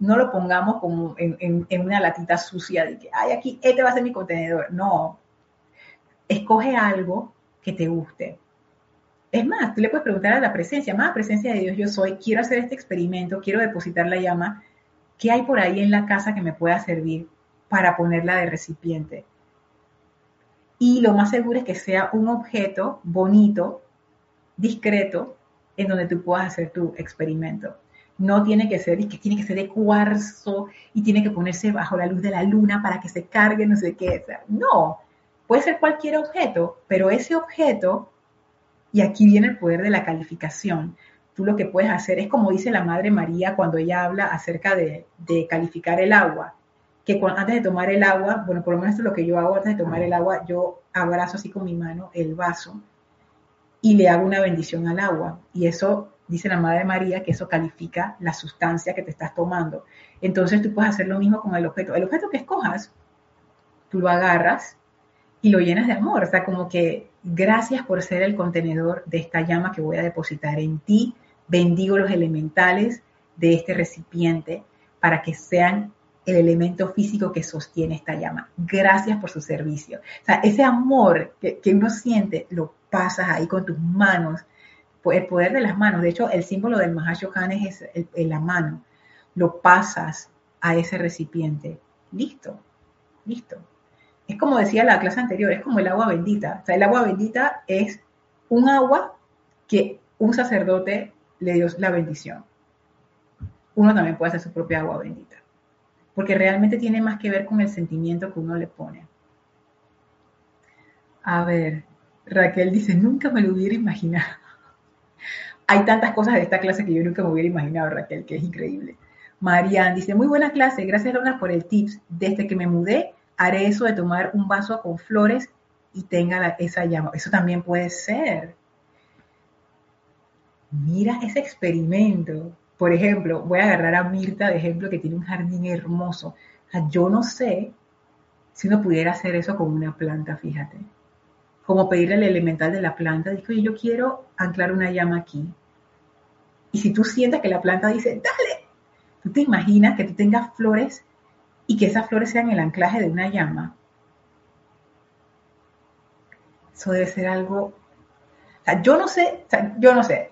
no lo pongamos como en, una latita sucia de que, ay, aquí, este va a ser mi contenedor. No, escoge algo que te guste. Es más, tú le puedes preguntar a la presencia, más presencia de Dios yo soy, quiero hacer este experimento, quiero depositar la llama, ¿qué hay por ahí en la casa que me pueda servir para ponerla de recipiente? Y lo más seguro es que sea un objeto bonito, discreto, en donde tú puedas hacer tu experimento. No tiene que ser, y tiene que ser de cuarzo y tiene que ponerse bajo la luz de la luna para que se cargue, no sé qué. no, puede ser cualquier objeto, pero ese objeto, y aquí viene el poder de la calificación, tú lo que puedes hacer es como dice la Madre María cuando ella habla acerca de, calificar el agua, que antes de tomar el agua, bueno, por lo menos esto es lo que yo hago antes de tomar el agua, yo abrazo así con mi mano el vaso y le hago una bendición al agua. Y eso, dice la Madre María, que eso califica la sustancia que te estás tomando. Entonces tú puedes hacer lo mismo con el objeto. El objeto que escojas, tú lo agarras y lo llenas de amor. O sea, como que gracias por ser el contenedor de esta llama que voy a depositar en ti. Bendigo los elementales de este recipiente para que sean el elemento físico que sostiene esta llama. Gracias por su servicio. O sea, ese amor que, que uno siente lo pasas ahí con tus manos, el poder de las manos. De hecho, el símbolo del Mahashohan es la mano. Lo pasas a ese recipiente. Listo, listo. Es como decía la clase anterior, es como el agua bendita. O sea, el agua bendita es un agua que un sacerdote le dio la bendición. Uno también puede hacer su propia agua bendita. Porque realmente tiene más que ver con el sentimiento que uno le pone. A ver, Raquel dice, nunca me lo hubiera imaginado. Hay tantas cosas de esta clase que yo nunca me hubiera imaginado, Raquel, que es increíble. Marian dice, muy buena clase, gracias Lorna por el tips. Desde que me mudé, haré eso de tomar un vaso con flores y tenga esa llama. Eso también puede ser. Mira ese experimento. Por ejemplo, voy a agarrar a Mirta de ejemplo que tiene un jardín hermoso. yo no sé si uno pudiera hacer eso con una planta, fíjate como pedirle al elemental de la planta, dijo, yo quiero anclar una llama aquí. Y si tú sientes que la planta dice, dale, tú te imaginas que tú tengas flores y que esas flores sean el anclaje de una llama. Eso debe ser algo, o sea, yo no sé, yo no sé.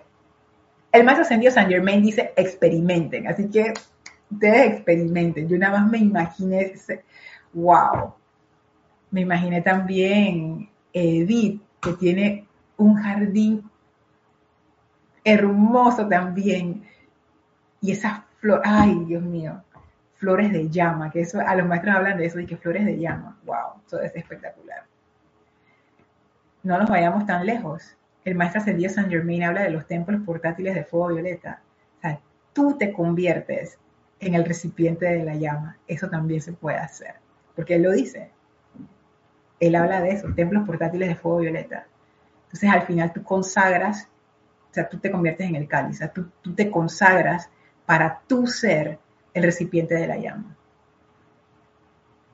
El maestro ascendido San Germain dice experimenten, así que ustedes experimenten. Yo nada más me imaginé ese, wow. Me imaginé también Edith, que tiene un jardín hermoso también. Y esas flores, ay Dios mío, flores de llama, que eso, a los maestros hablan de eso, y que flores de llama, wow, eso es espectacular. No nos vayamos tan lejos. El maestro ascendido San Germain habla de los templos portátiles de fuego violeta. O sea, tú te conviertes en el recipiente de la llama. Eso también se puede hacer, porque él lo dice él habla de eso, templos portátiles de fuego violeta. Entonces al final tú consagras, tú te conviertes en el cáliz, sea, tú, te consagras para tú ser el recipiente de la llama.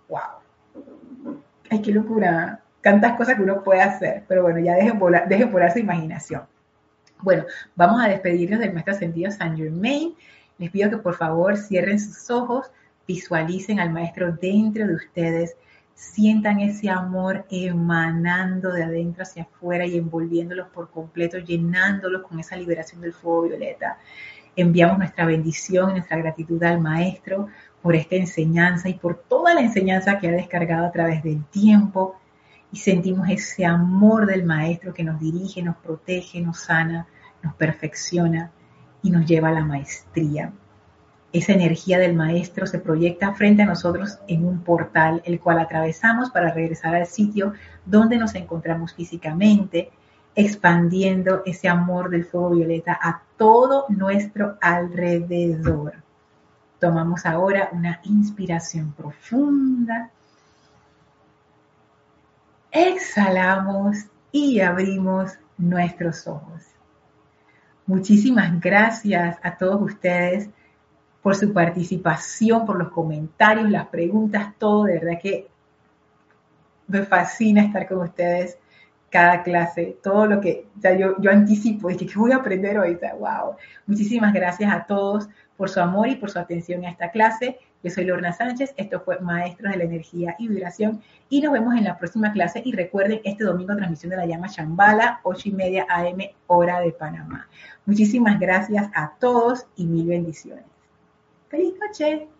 ¡Wow! ¡Ay, qué locura! Tantas cosas que uno puede hacer, pero bueno, ya dejen volar, dejen volar su imaginación. Bueno, vamos a despedirnos del maestro ascendido Saint Germain. Les pido que por favor cierren sus ojos, visualicen al maestro dentro de ustedes, sientan ese amor emanando de adentro hacia afuera y envolviéndolos por completo, llenándolos con esa liberación del fuego violeta. Enviamos nuestra bendición y nuestra gratitud al Maestro por esta enseñanza y por toda la enseñanza que ha descargado a través del tiempo. Y sentimos ese amor del Maestro que nos dirige, nos protege, nos sana, nos perfecciona y nos lleva a la maestría. Esa energía del maestro se proyecta frente a nosotros en un portal, el cual atravesamos para regresar al sitio donde nos encontramos físicamente, expandiendo ese amor del fuego violeta a todo nuestro alrededor. Tomamos ahora una inspiración profunda. Exhalamos y abrimos nuestros ojos. Muchísimas gracias a todos ustedes por su participación, por los comentarios, las preguntas, todo. De verdad que me fascina estar con ustedes cada clase, todo lo que yo, yo anticipo, dije que voy a aprender hoy, wow. Muchísimas gracias a todos por su amor y por su atención a esta clase. Yo soy Lorna Sánchez, esto fue Maestros de la Energía y Vibración y nos vemos en la próxima clase y recuerden este domingo transmisión de la llama Chambala, 8 y media AM, hora de Panamá. Muchísimas gracias a todos y mil bendiciones. ¡Feliz noche!